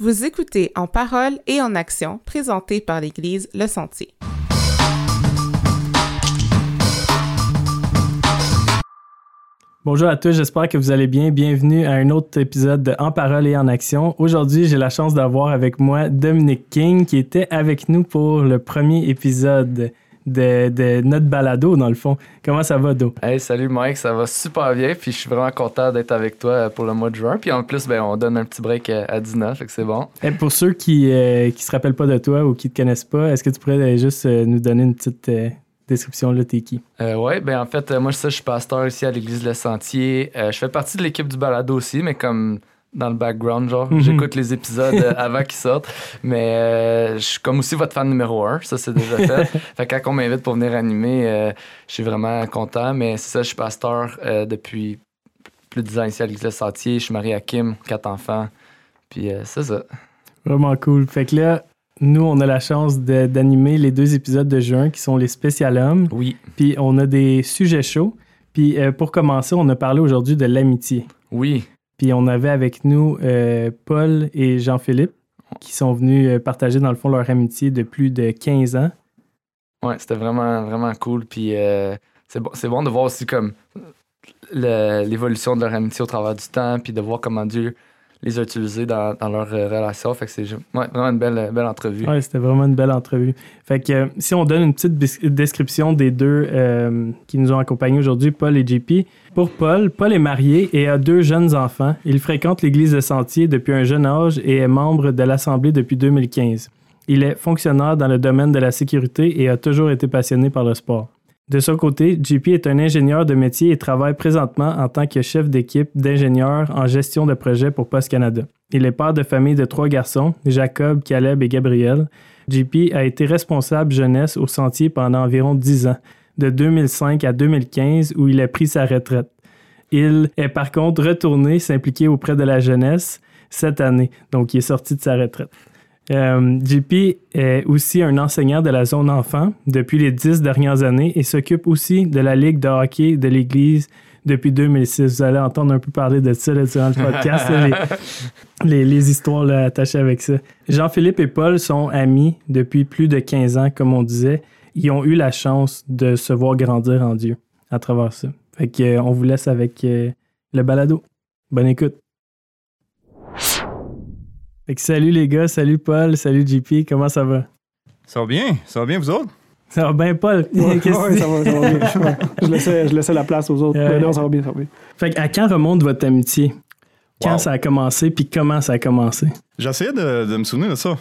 Vous écoutez En parole et en action, présenté par l'Église Le Sentier. Bonjour à tous, j'espère que vous allez bien. Bienvenue à un autre épisode de En parole et en action. Aujourd'hui, j'ai la chance d'avoir avec moi Dominique King qui était avec nous pour le premier épisode de, de notre balado, dans le fond. Comment ça va, Do? Hey, salut Mike, ça va super bien. Puis je suis vraiment content d'être avec toi pour le mois de juin. Puis en plus, ben, on donne un petit break à Dina, fait que c'est bon. Et pour ceux qui ne se rappellent pas de toi ou qui te connaissent pas, est-ce que tu pourrais juste euh, nous donner une petite euh, description là, t'es qui? Euh, ouais, ben en fait, moi, je suis pasteur ici à l'église Le Sentier. je fais partie de l'équipe du balado aussi, mais comme dans le background, genre. Mhm. J'écoute les épisodes euh, avant qu'ils sortent. Mais euh, je suis comme aussi votre fan numéro un. Ça, c'est déjà fait. fait que quand on m'invite pour venir animer, euh, je suis vraiment content. Mais c'est ça, je suis pasteur depuis plus de 10 ans ici à l'Église Sentier. Je suis marié à Kim, quatre enfants. Puis c'est ça. Vraiment cool. Fait que là, nous, on a la chance d'animer les deux épisodes de juin qui sont les spécial hommes. Oui. Puis on a des sujets chauds. Puis pour commencer, on a parlé aujourd'hui de l'amitié. Oui. Puis on avait avec nous euh, Paul et Jean-Philippe qui sont venus euh, partager dans le fond leur amitié de plus de 15 ans. Ouais, c'était vraiment, vraiment cool. Puis euh, c'est bon, bon de voir aussi comme l'évolution de leur amitié au travers du temps, puis de voir comment Dieu les a utilisés dans, leur euh, relation. Fait que c'est vraiment une belle, belle entrevue. Oui, c'était vraiment une belle entrevue. Fait que euh, si on donne une petite description des deux euh, qui nous ont accompagnés aujourd'hui, Paul et JP. Pour Paul, Paul est marié et a deux jeunes enfants. Il fréquente l'église de Sentier depuis un jeune âge et est membre de l'Assemblée depuis 2015. Il est fonctionnaire dans le domaine de la sécurité et a toujours été passionné par le sport. De son côté, JP est un ingénieur de métier et travaille présentement en tant que chef d'équipe d'ingénieurs en gestion de projet pour Post Canada. Il est père de famille de trois garçons, Jacob, Caleb et Gabriel. JP a été responsable jeunesse au sentier pendant environ dix ans, de 2005 à 2015 où il a pris sa retraite. Il est par contre retourné s'impliquer auprès de la jeunesse cette année, donc il est sorti de sa retraite. Euh, JP est aussi un enseignant de la zone enfant depuis les dix dernières années et s'occupe aussi de la Ligue de hockey de l'Église depuis 2006. Vous allez entendre un peu parler de ça durant le podcast, les, histoires attachées avec ça. Jean-Philippe et Paul sont amis depuis plus de 15 ans, comme on disait. Ils ont eu la chance de se voir grandir en Dieu à travers ça. Fait que, euh, on vous laisse avec euh, le balado. Bonne écoute salut les gars, salut Paul, salut JP, comment ça va? Ça va bien, ça va bien vous autres? Ça va bien, Paul? Ouais, ça, va, ça va bien. je, laissais, je, laissais, la place aux autres. Mais non, ça va bien, ça va bien. Fait à quand remonte votre amitié? Quand ça a commencé, puis comment ça a commencé? J'essayais de, de me souvenir de ça.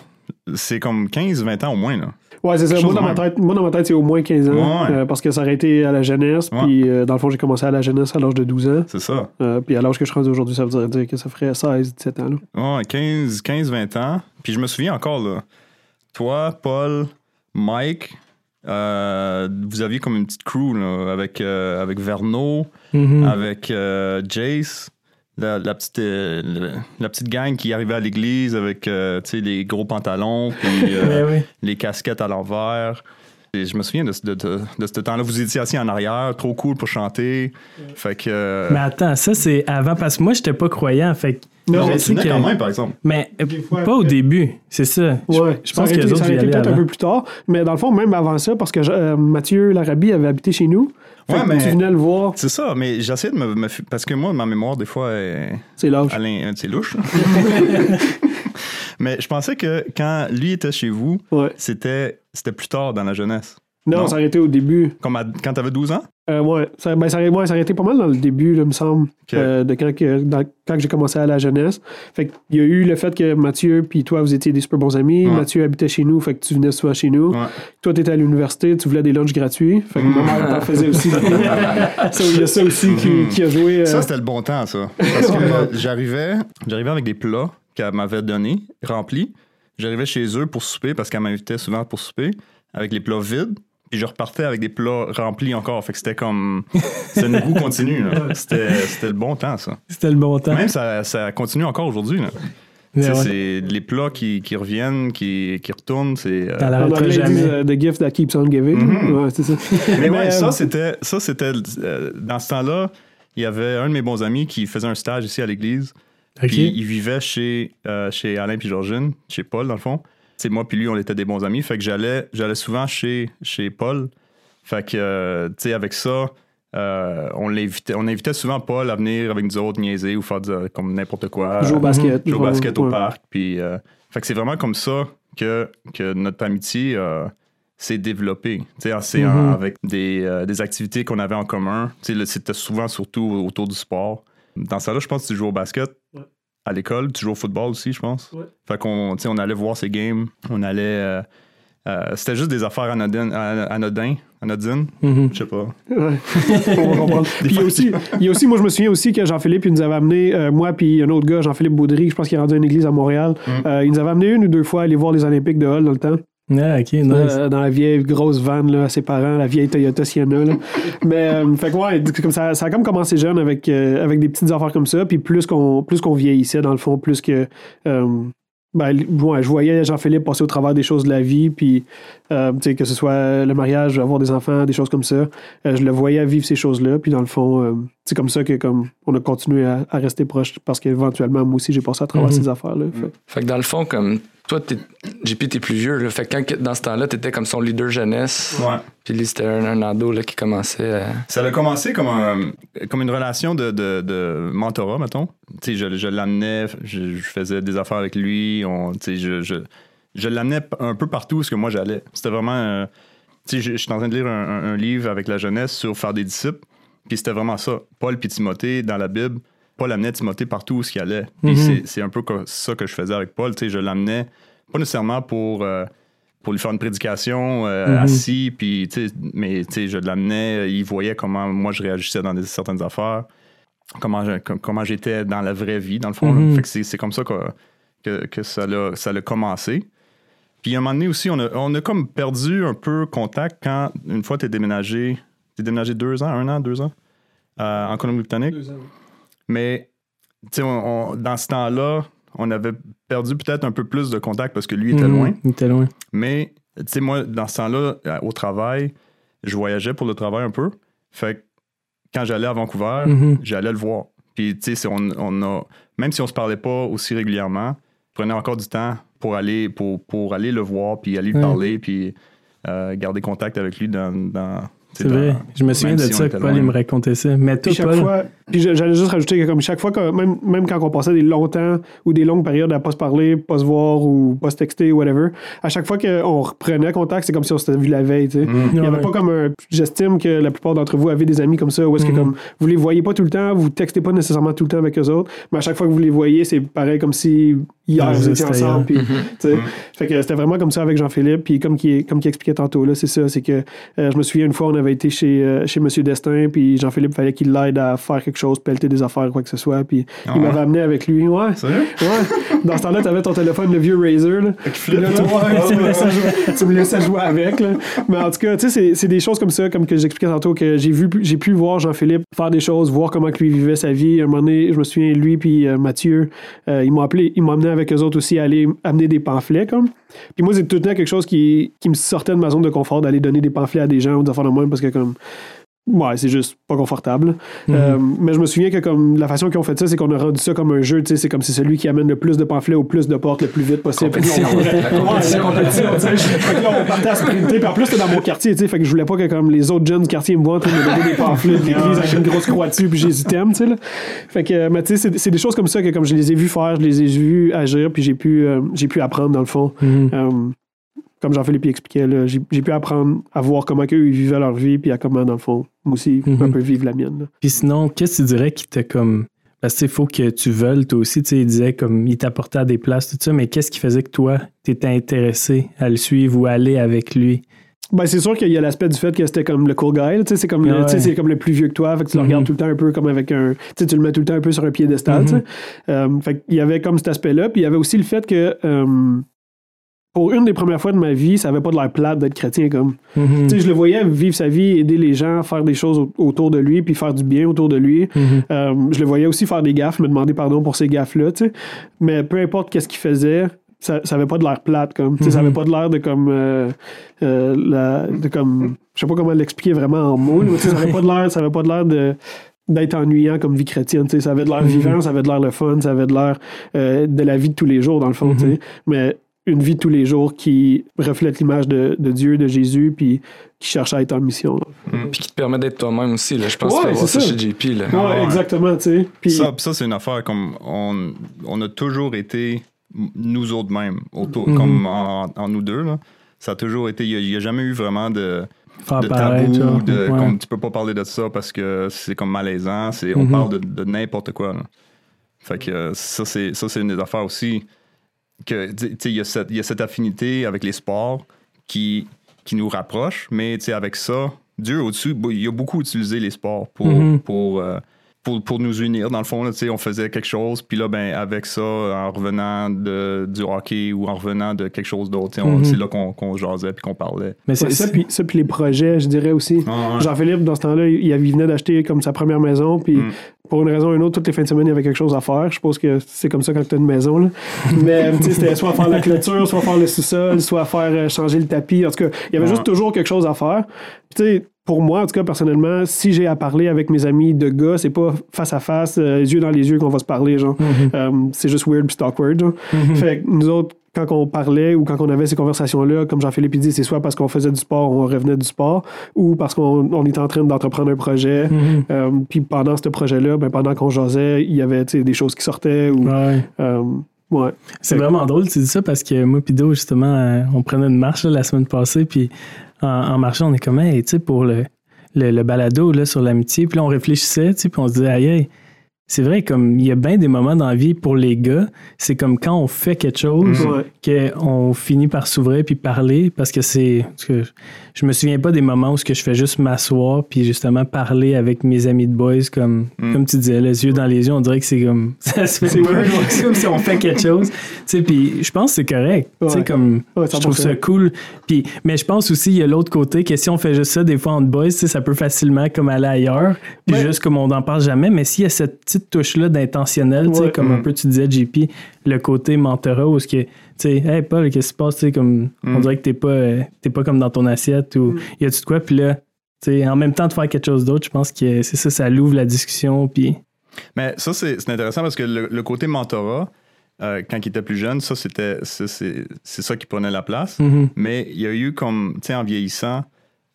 C'est comme 15-20 ans au moins, là. Ouais, c'est ça. Moi dans, ma tête, moi, dans ma tête, c'est au moins 15 ans. Euh, parce que ça aurait été à la jeunesse. Puis, euh, dans le fond, j'ai commencé à la jeunesse à l'âge de 12 ans. C'est ça. Euh, puis, à l'âge que je suis rendu aujourd'hui, ça veut dire que ça ferait 16, 17 ans. Là. Ouais, 15, 15, 20 ans. Puis, je me souviens encore, là. Toi, Paul, Mike, vous aviez comme une petite crew, là, avec, avec Verno, mm-hmm. avec Jace la, petite, euh, la petite gang qui arrivait à l'église avec euh, les gros pantalons puis euh, les casquettes à l'envers. Et je me souviens de, ce temps-là. Vous étiez assis en arrière, trop cool pour chanter. Fait que. Mais attends, ça c'est avant parce que moi j'étais pas croyant. Fait non, tu que... quand même, par exemple. Mais pas au début, c'est ça. Ouais, je, pense que les autres ça peut-être un peu plus tard. Mais dans le fond, même avant ça, parce que Mathieu Larabie avait habité chez nous. Ouais, mais tu venais le voir. C'est ça, mais j'essaie de me, Parce que moi, ma mémoire, des fois, est. C'est louche. C'est louche. mais je pensais que quand lui était chez vous, c'était plus tard dans la jeunesse. Non, ça a été au début. Comme quand t'avais 12 ans? Euh, ouais, ça, ben, ça, ouais, ça a été pas mal dans le début, là, me semble, euh, de quand, que, quand j'ai commencé à la jeunesse. Fait qu'il y a eu le fait que Mathieu puis toi, vous étiez des super bons amis. Mathieu habitait chez nous, fait que tu venais souvent chez nous. Toi, Toi, t'étais à l'université, tu voulais des lunchs gratuits. Fait que ma mère t'en faisait aussi. Il y a ça aussi qui, a joué. Euh, ça, c'était le bon temps, ça. Parce que j'arrivais, j'arrivais avec des plats qu'elle m'avait donnés, remplis. J'arrivais chez eux pour souper parce qu'elle m'invitait souvent pour souper avec les plats vides. Puis je repartais avec des plats remplis encore. Fait que c'était comme. C'est une roue continue. C'était, le bon temps, ça. C'était le bon temps. Même ça, ça continue encore aujourd'hui. C'est les plats qui, qui reviennent, qui, qui retournent. C'est. Euh... la jamais. Euh, the gift that keeps on giving. Mm-hmm. c'est ça. Mais, ouais, ça, euh, c'était. Ça, c'était. Euh, dans ce temps-là, il y avait un de mes bons amis qui faisait un stage ici à l'église. Puis il vivait chez, euh, chez Alain puis Georgine, chez Paul, dans le fond. C'est moi puis lui, on était des bons amis. Fait que j'allais, j'allais souvent chez, chez Paul. Fait que, euh, tu sais, avec ça, euh, on, l'invitait, on invitait souvent Paul à venir avec nous autres niaiser ou faire comme n'importe quoi. Jouer au basket. Jouer au basket au parc. Puis, euh, fait que c'est vraiment comme ça que, que notre amitié euh, s'est développée. Tu sais, c'est Mhm. avec des, euh, des activités qu'on avait en commun. Tu sais, c'était souvent surtout autour du sport. Dans ça là je pense que tu joues au basket. Ouais. À l'école, tu joues au football aussi, je pense. Ouais. Fait qu'on, tu sais, on allait voir ces games. On allait. euh, euh, c'était juste des affaires anodines, an- anodins, anodines, Mhm. je sais pas. Ouais. Puis il y a aussi, il y a aussi, moi je me souviens aussi que Jean-Philippe, il nous avait amené, euh, moi puis un autre gars, Jean-Philippe Baudry, je pense qu'il est rendu à une église à Montréal. Mm. Euh, il nous avait amené une ou deux fois à aller voir les Olympiques de Hull dans le temps. Ah, nice. Euh, dans la vieille grosse van là, à ses parents, la vieille Toyota Sienna. là. Mais euh, fait que ouais, comme ça, ça a comme commencé jeune avec, euh, avec des petites affaires comme ça. Puis plus qu'on plus qu'on vieillissait, dans le fond, plus que. euh, ben, ouais, je voyais Jean-Philippe passer au travers des choses de la vie, puis euh, tu sais, que ce soit le mariage, avoir des enfants, des choses comme ça. Euh, je le voyais vivre ces choses-là, puis dans le fond, euh, c'est comme ça que comme on a continué à, à rester proche parce qu'éventuellement, moi aussi, j'ai passé à travers Mhm. ces affaires-là. Fait- Fait que dans le fond, comme toi, t'es, JP, t'es plus vieux. Là. Fait que quand, dans ce temps-là, t'étais comme son leader jeunesse. Ouais. Puis lui, c'était un, un ado là, qui commençait à. Ça a commencé comme, un- comme une relation de, de, de mentorat, mettons. Je, je l'amenais, je, je faisais des affaires avec lui. On, je, je, je l'amenais un peu partout où ce que moi j'allais. C'était vraiment. euh, tu sais, je, je suis en train de lire un, un- un livre avec la jeunesse sur faire des disciples. Puis c'était vraiment ça. Paul puis Timothée, dans la Bible, Paul amenait Timothée partout où ce qu'il allait. Mhm. c'est- c'est un peu ça que je faisais avec Paul. Tu sais, je l'amenais pas nécessairement pour. euh, pour lui faire une prédication euh, Mhm. assis, puis, tu sais, mais tu sais, je l'amenais, il voyait comment moi je réagissais dans des- certaines affaires, comment, comment j'étais dans la vraie vie, dans le fond. Mhm. C'est, c'est comme ça que, que, que ça, l'a, ça l'a commencé. Puis à un moment donné aussi, on a, on a comme perdu un peu contact quand, une fois, tu es déménagé, tu déménagé deux ans, un an, deux ans, euh, en Colombie-Britannique? Mais, tu sais, on- on- dans ce temps-là, on avait perdu peut-être un peu plus de contact parce que lui était Mhm. loin. Il était loin. Mais, tu sais, moi, dans ce temps-là, au travail, je voyageais pour le travail un peu. Fait que quand j'allais à Vancouver, Mhm. j'allais le voir. Puis, tu sais, c'est- on, on a, même si on se parlait pas aussi régulièrement, je prenais encore du temps pour aller, pour, pour aller le voir, puis aller lui Ouais. parler, puis euh, garder contact avec lui dans. C'est vrai. dans- Je me souviens de si ça que Paul loin. il me racontait ça. Mais toi, Paul. fois, puis j'allais juste rajouter que comme chaque fois, que, même, même quand on passait des longs temps ou des longues périodes à pas se parler, pas se voir ou pas se texter, whatever, à chaque fois qu'on reprenait contact, c'est comme si on s'était vu la veille, tu sais. Mm. Il n'y avait Ouais. pas comme un. J'estime que la plupart d'entre vous avez des amis comme ça, où est-ce que comme vous les voyez pas tout le temps, vous textez pas nécessairement tout le temps avec eux autres, mais à chaque fois que vous les voyez, c'est pareil comme si hier vous étiez ensemble. Puis, tu sais. Fait que c'était vraiment comme ça avec Jean-Philippe. Puis comme qui comme qui expliquait tantôt là, c'est ça, c'est que euh, je me souviens une fois on avait été chez euh, chez Monsieur Destin, puis Jean-Philippe fallait qu'il l'aide à faire quelque chose, pelleter des affaires, quoi que ce soit. Puis Ah il ouais? m'avait amené avec lui. Ouais. Sérieux? Ouais. Dans ce temps-là, t'avais ton téléphone, le vieux Razer. Là. Puis là, toi, tu, me laissais jouer, tu me laissais jouer avec. Là. Mais en tout cas, tu sais, c'est- c'est des choses comme ça, comme que j'expliquais tantôt, que j'ai vu, j'ai pu voir Jean-Philippe faire des choses, voir comment que lui vivait sa vie. À un moment donné, je me souviens, lui puis euh, Mathieu, euh, ils m'ont appelé, ils m'ont amené avec eux autres aussi à aller amener des pamphlets, comme. Puis moi, c'est tout le temps quelque chose qui, qui me sortait de ma zone de confort d'aller donner des pamphlets à des gens ou des affaires de même parce que, comme. Ouais, c'est juste pas confortable. Mhm. Euh, mais je me souviens que comme la façon qu'ils ont fait ça, c'est qu'on a rendu ça comme un jeu, tu sais, c'est comme c'est celui qui amène le plus de pamphlets au plus de portes le plus vite possible. Compétition. On- partait à sprinter. Puis en plus, c'était dans mon quartier, tu sais. Fait que je voulais pas que comme les autres jeunes du quartier me voient me donner des pamphlets de l'église avec une grosse croix dessus, puis Jésus t'aime, tu sais. Fait que, mais tu sais, c'est- c'est des choses comme ça que comme je les ai vus faire, je les ai vus agir, puis j'ai pu, euh, j'ai pu apprendre dans le fond. Mhm. Euh, comme Jean-Philippe expliquait, là, j'ai pu apprendre à voir comment eux ils vivaient leur vie, puis à comment, dans le fond, moi aussi, Mhm. un peu vivre la mienne. là. Puis sinon, qu'est-ce que tu dirais qui t'a comme. Parce qu'il faut que tu veuilles, toi aussi, tu sais, il disait comme il t'apportait à des places, tout ça, mais qu'est-ce qui faisait que toi, t'étais intéressé à le suivre ou à aller avec lui? Ben, c'est sûr qu'il y a l'aspect du fait que c'était comme le cool guy. tu C'est comme, le- Ouais. tu sais, c'est comme le plus vieux que toi. Fait que tu le Mhm. regardes tout le temps un peu comme avec un. Tu sais, tu le mets tout le temps un peu sur un piédestal. tu sais. Mhm. Euh, fait qu'il y avait comme cet aspect-là. Puis il y avait aussi le fait que. euh, pour une des premières fois de ma vie, ça avait pas de l'air plate d'être chrétien comme. Mhm. Je le voyais vivre sa vie, aider les gens, faire des choses au- autour de lui, puis faire du bien autour de lui. Mhm. Euh, je le voyais aussi faire des gaffes, me demander pardon pour ces gaffes-là. Mais peu importe qu'est-ce qu'il faisait, ça, ça avait pas de l'air plate, comme. Ça Mhm. avait pas de l'air de comme. euh, euh, la- de comme. Je sais pas comment l'expliquer vraiment en mots, mais ça avait pas de l'air, ça avait pas de l'air de. d'être ennuyant comme vie chrétienne. tu sais. Ça avait de l'air vivant, ça avait de l'air le fun, ça avait de l'air euh, de la vie de tous les jours, dans le fond. tu sais. Mais une vie de tous les jours qui reflète l'image de, de Dieu, de Jésus, puis qui cherche à être en mission. là. Puis qui te permet d'être toi-même aussi. Là. Je pense Ouais, que c'est ça ça. chez JP. Là. Ouais, ouais. exactement, tu sais. Puis, Ça, ça c'est une affaire comme on, on a toujours été nous autres mêmes, autour, Mhm. comme en, en nous deux. Là. Ça a toujours été. Il n'y a, jamais eu vraiment de, Faire de pareil, tabou, tu vois. de, Ouais. comme tu peux pas parler de ça parce que c'est comme malaisant. C'est, on Mhm. parle de, de n'importe quoi. là. Fait que euh, ça, c'est, ça, c'est une des affaires aussi. Que, tu sais, il y, a cette- il y a cette affinité avec les sports qui, qui nous rapproche, mais tu sais, avec ça, Dieu au-dessus, il a beaucoup utilisé les sports pour, Mhm. pour, euh, pour, pour nous unir. Dans le fond, là, tu sais, on faisait quelque chose, puis là, ben, avec ça, en revenant de, du hockey ou en revenant de quelque chose d'autre, tu sais, on- Mhm. c'est là qu'on, qu'on jasait puis qu'on parlait. Mais c'est ouais, ça, puis, ça, puis les projets, je dirais aussi. Ah, ouais. Jean-Philippe, dans ce temps-là, il, il venait d'acheter comme sa première maison, puis Mm. Pour une raison ou une autre, toutes les fins de semaine, il y avait quelque chose à faire. Je suppose que c'est comme ça quand tu as une maison. Là. Mais c'était soit faire la clôture, soit faire le sous-sol, soit faire euh, changer le tapis. En tout cas, il y avait Ouais. juste toujours quelque chose à faire. Puis tu sais, pour moi, en tout cas, personnellement, si j'ai à parler avec mes amis de gars, c'est pas face à face, euh, les yeux dans les yeux qu'on va se parler, genre. Mhm. Euh, c'est juste weird puis awkward, genre. Mhm. Fait que nous autres, quand on parlait ou quand on avait ces conversations-là, comme Jean-Philippe dit, c'est soit parce qu'on faisait du sport, on revenait du sport, ou parce qu'on on était en train d'entreprendre un projet. Mhm. Euh, puis pendant ce projet-là, ben, pendant qu'on jasait, il y avait des choses qui sortaient. Ou, Ouais. euh, C'est vraiment drôle, tu dis ça, parce que moi, Pido, justement, euh, on prenait une marche la semaine passée, puis en, marchant, on est comme, hey, tu sais, pour le, le, balado là, sur l'amitié, puis là, on réfléchissait, tu sais, puis on se disait, aïe, aïe, c'est vrai, comme il y a bien des moments dans la vie pour les gars, c'est comme quand on fait quelque chose, Ouais. qu'on finit par s'ouvrir puis parler, parce que c'est. je me souviens pas des moments où ce que je fais juste m'asseoir puis justement parler avec mes amis de boys, comme, Mm. comme tu disais, les yeux dans les yeux, on dirait que c'est comme. Ça se fait c'est comme si on fait quelque chose. Tu sais, puis je pense que c'est correct. Tu sais, comme. Ouais, je trouve 100%. ça cool. Puis, mais je pense aussi, il y a l'autre côté, que si on fait juste ça, des fois, entre boys, ça peut facilement comme aller ailleurs. Puis Ouais. juste comme on n'en parle jamais. Mais s'il y a cette petite touche-là d'intentionnel, Ouais. comme un Mm. peu tu disais, JP, le côté mentorat, où ce que, tu sais, hey Paul, qu'est-ce qui se passe, tu sais, comme, on Mm. dirait que t'es pas, euh, pas comme dans ton assiette ou Mm. y a-tu de quoi, puis là, en même temps de faire quelque chose d'autre, je pense que c'est ça, ça l'ouvre la discussion, puis. Mais ça, c'est intéressant parce que le, le côté mentorat, euh, quand il était plus jeune, ça, c'était ça, c'est ça qui prenait la place. Mhm. Mais il y a eu comme, tu sais, en vieillissant.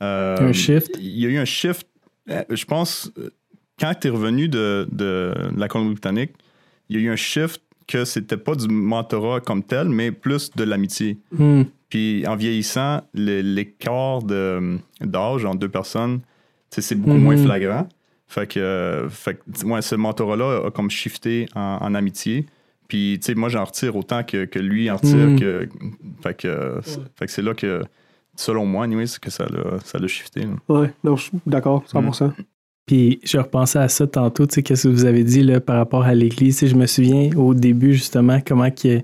euh, Un shift. Il y a eu un shift. Je pense, quand tu es revenu de, de la Colombie-Britannique, il y a eu un shift que c'était pas du mentorat comme tel, mais plus de l'amitié. Mhm. Puis en vieillissant, l'écart de- d'âge entre deux personnes, c'est beaucoup moins flagrant. Fait que, fait que, ouais, ce mentorat-là a comme shifté en, en amitié. Puis, tu sais, moi, j'en retire autant que, que lui en retire. Mhm. Que, fait que, c'est- fait que c'est là que, selon moi, anyway, c'est que ça l'a ça l'a shifté. là. Ouais, non, je suis d'accord, 100%. Puis je repensais à ça tantôt, tu sais, qu'est-ce que vous avez dit là, par rapport à l'Église. Je me souviens au début, justement, comment que, tu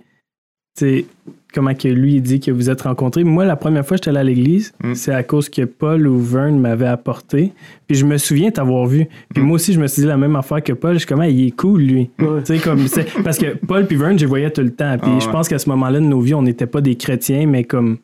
sais, comment que lui, il dit que vous êtes rencontrés. Moi, la première fois que j'étais allé à l'Église, Mm. c'est à cause que Paul ou Vern m'avait apporté. Puis je me souviens t'avoir vu. Puis Mm. moi aussi, je me suis dit la même affaire que Paul. Je suis comme, Ah, il est cool, lui. Sais, comme, parce que Paul puis Vern, je les voyais tout le temps. Puis Ah je ouais. pense qu'à ce moment-là de nos vies, on n'était pas des chrétiens, mais comme,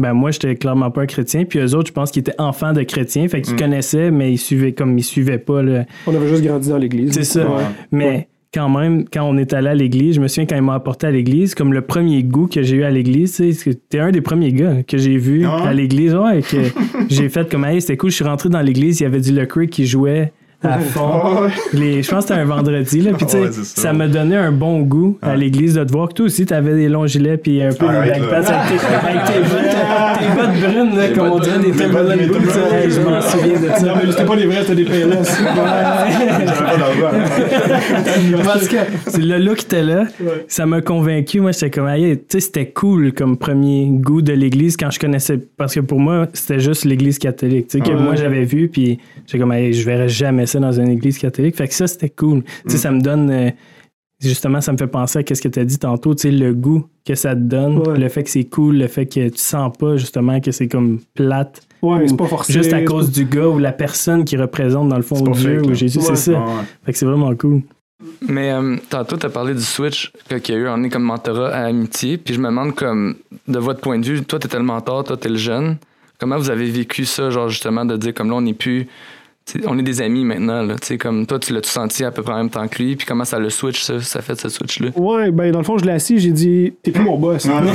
ben moi, j'étais clairement pas un chrétien. Puis eux autres, je pense qu'ils étaient enfants de chrétiens. Fait qu'ils Mm. connaissaient, mais ils suivaient comme ils suivaient pas. Là. On avait juste grandi dans l'église. C'est ça. Ouais. Mais quand même, quand on est allé à l'église, je me souviens quand ils m'ont apporté à l'église, comme le premier goût que j'ai eu à l'église, tu sais, t'es un des premiers gars que j'ai vu Ah à l'église, ouais, que j'ai fait comme, hey, c'était cool, je suis rentré dans l'église, il y avait du Le Creek qui jouait à fond. Les, je pense que c'était un vendredi, là. Puis, tu sais, Ouais, c'est ça. ça m'a donné un bon goût à l'église de te voir que toi aussi, t'avais des longs gilets, puis un peu Arrête, des là. backpacks avec tes, là, comme on dirait des Timberland boots. Je m'en souviens de ça. Non, mais c'était pas les vrais, c'était des PLS. Parce que c'est le look était là, ça m'a convaincu. Moi, j'étais comme, tu sais, c'était cool comme premier goût de l'église quand je connaissais. Parce que pour moi, c'était juste l'église catholique, tu sais, que moi j'avais vu, puis j'étais comme, je verrais jamais ça dans une église catholique. Fait que ça, c'était cool. Tu sais, ça me donne. Justement, ça me fait penser à ce que tu as dit tantôt, tu sais, le goût que ça te donne, Ouais. le fait que c'est cool, le fait que tu sens pas justement que c'est comme plate, Ouais, c'est pas forcé. juste à cause du gars ou la personne qui représente dans le fond Dieu fake, ou. Jésus, Ouais. c'est ça. Ouais. Fait que c'est vraiment cool. Mais euh, tantôt, tu as parlé du switch que- qu'il y a eu en est comme mentorat à amitié. Puis je me demande, comme, de votre point de vue, toi, tu étais le mentor, toi, tu es le jeune. Comment vous avez vécu ça, genre, justement, de dire, comme là, on n'est plus on est des amis maintenant. Là, comme toi, tu l'as tout senti à peu près en même temps que lui? Puis comment ça le switch, ça, ça fait ce switch-là? Ouais, ben dans le fond, je l'ai assis, j'ai dit, t'es plus mon boss. Non, non,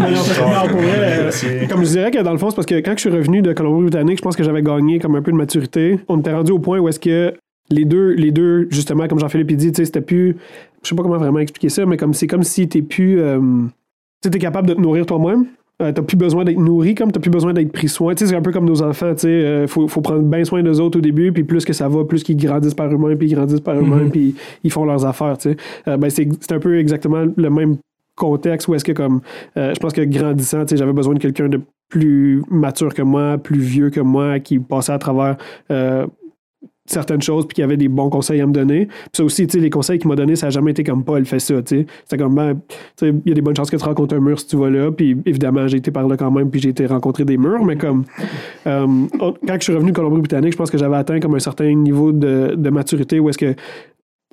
Mais non, non, pour vrai, euh, comme je dirais que dans le fond, c'est parce que quand je suis revenu de Colombie-Britannique, je pense que j'avais gagné comme un peu de maturité. On était rendu au point où est-ce que les deux, les deux, justement, comme Jean-Philippe il dit, tu sais, c'était plus. Je sais pas comment vraiment expliquer ça, mais comme c'est comme si t'es plus. euh, tu sais, t'es capable de te nourrir toi-même. Euh, t'as plus besoin d'être nourri, comme t'as plus besoin d'être pris soin. C'est un peu comme nos enfants, tu euh, faut, faut prendre bien soin d'eux autres au début, puis plus que ça va, plus qu'ils grandissent par eux-mêmes, puis ils grandissent par eux-mêmes, puis ils font leurs affaires. Euh, ben, c'est c'est un peu exactement le même contexte où est-ce que, comme, euh, je pense que grandissant, j'avais besoin de quelqu'un de plus mature que moi, plus vieux que moi, qui passait à travers certaines choses puis qui avait des bons conseils à me donner. Puis ça aussi, tu sais, les conseils qu'il m'a donnés, ça n'a jamais été comme Paul fait ça, tu sais. C'était comme, ben, tu sais, il y a des bonnes chances que tu rencontres un mur si tu vas là. Puis évidemment, j'ai été par là quand même, puis j'ai été rencontrer des murs, mais comme, euh, quand je suis revenu de Colombie-Britannique, je pense que j'avais atteint comme un certain niveau de, de maturité où est-ce que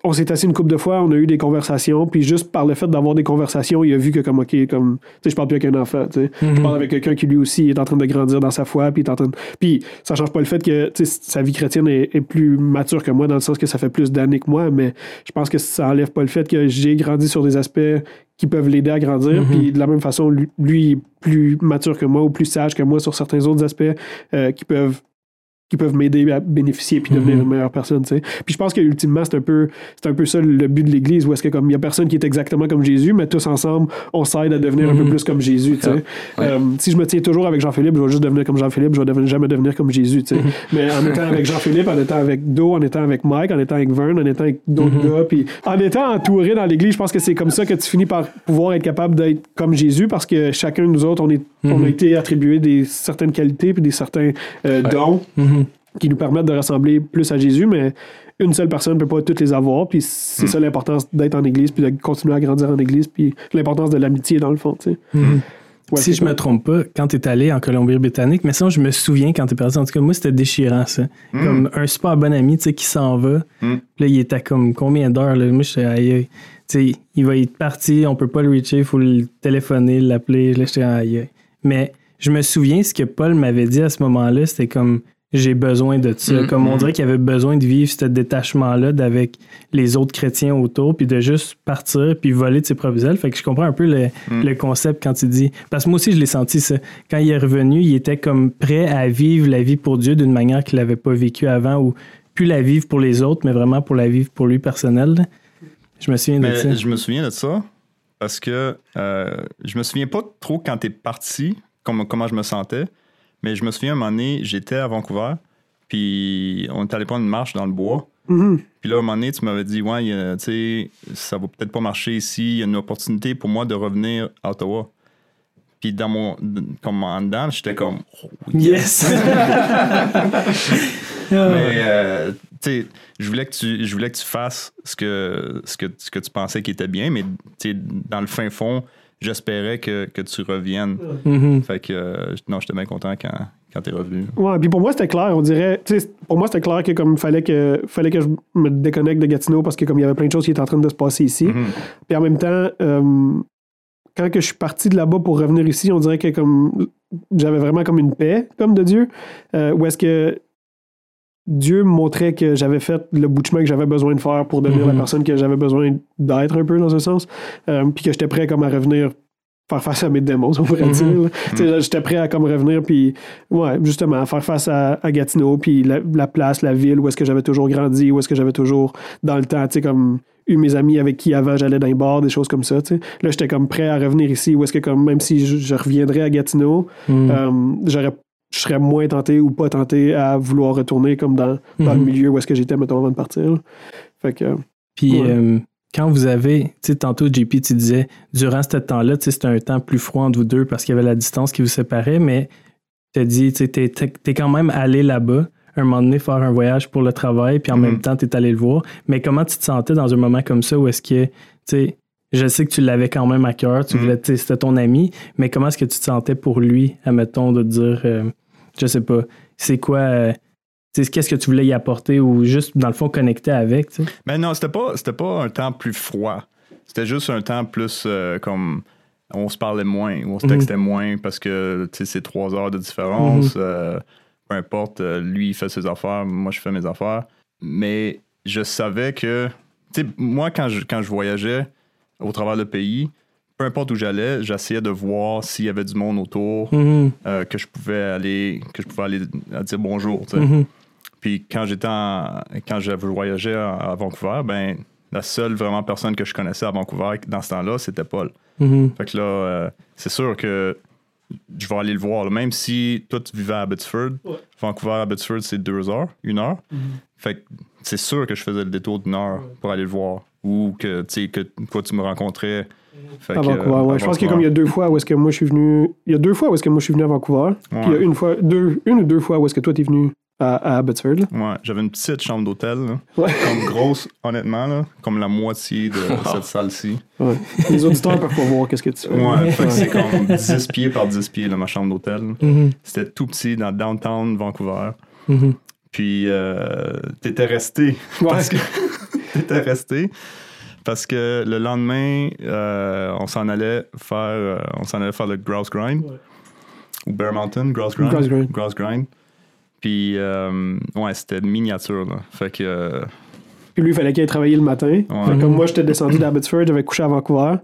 on s'est assis une couple de fois, on a eu des conversations, puis juste par le fait d'avoir des conversations, il a vu que comme ok, comme tu sais, je parle plus avec un enfant, tu sais, je parle avec quelqu'un qui lui aussi est en train de grandir dans sa foi, puis est en train de... puis ça change pas le fait que tu sais, sa vie chrétienne est, est plus mature que moi dans le sens que ça fait plus d'années que moi, mais je pense que ça enlève pas le fait que j'ai grandi sur des aspects qui peuvent l'aider à grandir, puis de la même façon, lui, lui est plus mature que moi ou plus sage que moi sur certains autres aspects euh, qui peuvent qui peuvent m'aider à bénéficier puis devenir Mhm. une meilleure personne, tu sais. Puis je pense que ultimement c'est un peu c'est un peu ça le but de l'église où est-ce que comme il y a personne qui est exactement comme Jésus, mais tous ensemble on s'aide à devenir un peu Mhm. plus comme Jésus, tu sais. Ouais. Euh, si je me tiens toujours avec Jean-Philippe, je vais juste devenir comme Jean-Philippe, je vais devenir- jamais devenir comme Jésus, tu sais. Mais en étant avec Jean-Philippe, en étant avec Do, en étant avec Mike, en étant avec Vern, en étant avec d'autres gars, puis en étant entouré dans l'église, je pense que c'est comme ça que tu finis par pouvoir être capable d'être comme Jésus parce que chacun de nous autres, on, est, on a été attribué des certaines qualités puis des certains euh, dons Mhm. Qui nous permettent de ressembler plus à Jésus, mais une seule personne ne peut pas toutes les avoir. Puis c'est ça l'importance d'être en Église, puis de continuer à grandir en Église, puis l'importance de l'amitié dans le fond. Tu sais. Ouais, si je me ça. trompe pas, quand tu es allé en Colombie-Britannique, mais sinon, je me souviens quand tu es parti. En tout cas, moi, c'était déchirant, ça. Comme un super bon ami, tu sais, qui s'en va. Puis là, il était comme combien d'heures, là? Moi, j'étais aïe, aïe. Tu sais, il va être parti, on peut pas le reacher, il faut le téléphoner, l'appeler. Là, j'étais aïe, aïe. Mais je me souviens, ce que Paul m'avait dit à ce moment-là, c'était comme j'ai besoin de ça. Mm. Comme on dirait qu'il avait besoin de vivre ce détachement-là d'avec les autres chrétiens autour, puis de juste partir, puis voler de ses propres ailes. Fait que je comprends un peu le, Mm. le concept quand il dit. Parce que moi aussi, je l'ai senti, ça. Quand il est revenu, il était comme prêt à vivre la vie pour Dieu d'une manière qu'il n'avait pas vécue avant, ou plus la vivre pour les autres, mais vraiment pour la vivre pour lui personnel. Je me souviens de ça. je me souviens de ça parce que euh, je me souviens pas trop quand t'es parti, comme, comment je me sentais, mais je me souviens un moment donné, j'étais à Vancouver, puis on est allé prendre une marche dans le bois. Mhm. Puis là, à un moment donné, tu m'avais dit, ouais, a, tu sais, ça va peut-être pas marcher ici, il y a une opportunité pour moi de revenir à Ottawa. Puis dans mon, comme en dedans, j'étais comme, oh, Yes! Mais euh, tu sais, je voulais que tu, je voulais que tu fasses ce que, ce que, ce que tu pensais qui était bien, mais tu sais, dans le fin fond, j'espérais que, que tu reviennes. Mhm. Fait que euh, non, j'étais bien content quand, quand t'es revenu. Ouais, puis pour moi, c'était clair. On dirait, tu sais, pour moi, c'était clair que comme fallait que fallait que je me déconnecte de Gatineau parce que comme il y avait plein de choses qui étaient en train de se passer ici. Mhm. Puis en même temps, euh, quand que je suis parti de là-bas pour revenir ici, on dirait que comme j'avais vraiment comme une paix, comme de Dieu, euh, où est-ce que Dieu me montrait que j'avais fait le bout de chemin que j'avais besoin de faire pour devenir la Mhm. personne que j'avais besoin d'être un peu dans un sens, Euh, puis que j'étais prêt comme à revenir faire face à mes démons, on pourrait Mhm. dire. là, J'étais prêt à comme revenir, puis ouais, justement, à faire face à, à Gatineau, puis la, la place, la ville, où est-ce que j'avais toujours grandi, où est-ce que j'avais toujours, dans le temps, tu sais, comme eu mes amis avec qui avant j'allais dans les bars, des choses comme ça, tu sais. Là, j'étais comme prêt à revenir ici, où est-ce que comme, même si je, je reviendrais à Gatineau, Mhm. euh, j'aurais je serais moins tenté ou pas tenté à vouloir retourner comme dans, dans le Mhm. milieu où est-ce que j'étais, mettons, avant de partir. Fait que, Puis Ouais. euh, quand vous avez, tu sais, tantôt, JP, tu disais, durant ce temps-là, tu sais, c'était un temps plus froid entre vous deux parce qu'il y avait la distance qui vous séparait, mais tu as dit, tu sais, t'es, t'es- t'es quand même allé là-bas, un moment donné, faire un voyage pour le travail, puis en Mhm. même temps, tu es allé le voir. Mais comment tu te sentais dans un moment comme ça où est-ce que, tu sais, je sais que tu l'avais quand même à cœur, tu Mhm. voulais, c'était ton ami, mais comment est-ce que tu te sentais pour lui, admettons, de dire, euh, je sais pas, c'est quoi, euh, qu'est-ce que tu voulais y apporter ou juste, dans le fond, connecter avec, tu sais? Mais non, c'était pas, c'était pas un temps plus froid. C'était juste un temps plus euh, comme on se parlait moins, ou on se textait moins parce que tu sais, c'est trois heures de différence. euh, peu importe, euh, lui, il fait ses affaires, moi, je fais mes affaires. Mais je savais que, tu sais, moi, quand je, quand je voyageais au travers le pays, peu importe où j'allais, j'essayais de voir s'il y avait du monde autour, Mhm. euh, que je pouvais aller, que je pouvais aller à dire bonjour. Mhm. Puis quand j'étais en- quand j'avais voyagé à, à Vancouver, ben la seule vraiment personne que je connaissais à Vancouver dans ce temps-là, c'était Paul. Mhm. Fait que là, euh, c'est sûr que je vais aller le voir. là. Même si toi, tu vivais à Abbotsford, Ouais. Vancouver à Abbotsford, c'est deux heures, une heure. Fait que c'est sûr que je faisais le détour d'une heure Ouais. pour aller le voir. Ou que, tu sais, que toi, tu me rencontrais. Fait À Vancouver, euh, ouais. à Je pense qu'il y a comme il y a deux fois où est-ce que moi je suis venu. Il y a deux fois où est-ce que moi je suis venu à Vancouver. Puis il y a une fois, deux, une ou deux fois où est-ce que toi t'es venu à, à. Ouais, j'avais une petite chambre d'hôtel. Ouais. comme grosse, honnêtement, là, comme la moitié de cette salle-ci. Ouais. Les auditeurs peuvent pas voir qu'est-ce que tu fais. Ouais, c'est comme 10 pieds par 10 pieds, là, ma chambre d'hôtel. Mhm. C'était tout petit dans downtown Vancouver. Mhm. Puis euh, t'étais resté. Parce que t'étais resté. Parce que le lendemain, euh, on s'en allait faire euh, on s'en allait faire le grouse grind. Ouais. Ou Bear Mountain, grouse grind. Grouse grind. Grouse grind. Puis euh, ouais, c'était miniature là. Fait que euh, Puis lui, il fallait qu'il aille travailler le matin. Fait que comme moi, j'étais descendu d'Abbotsford, j'avais couché à Vancouver.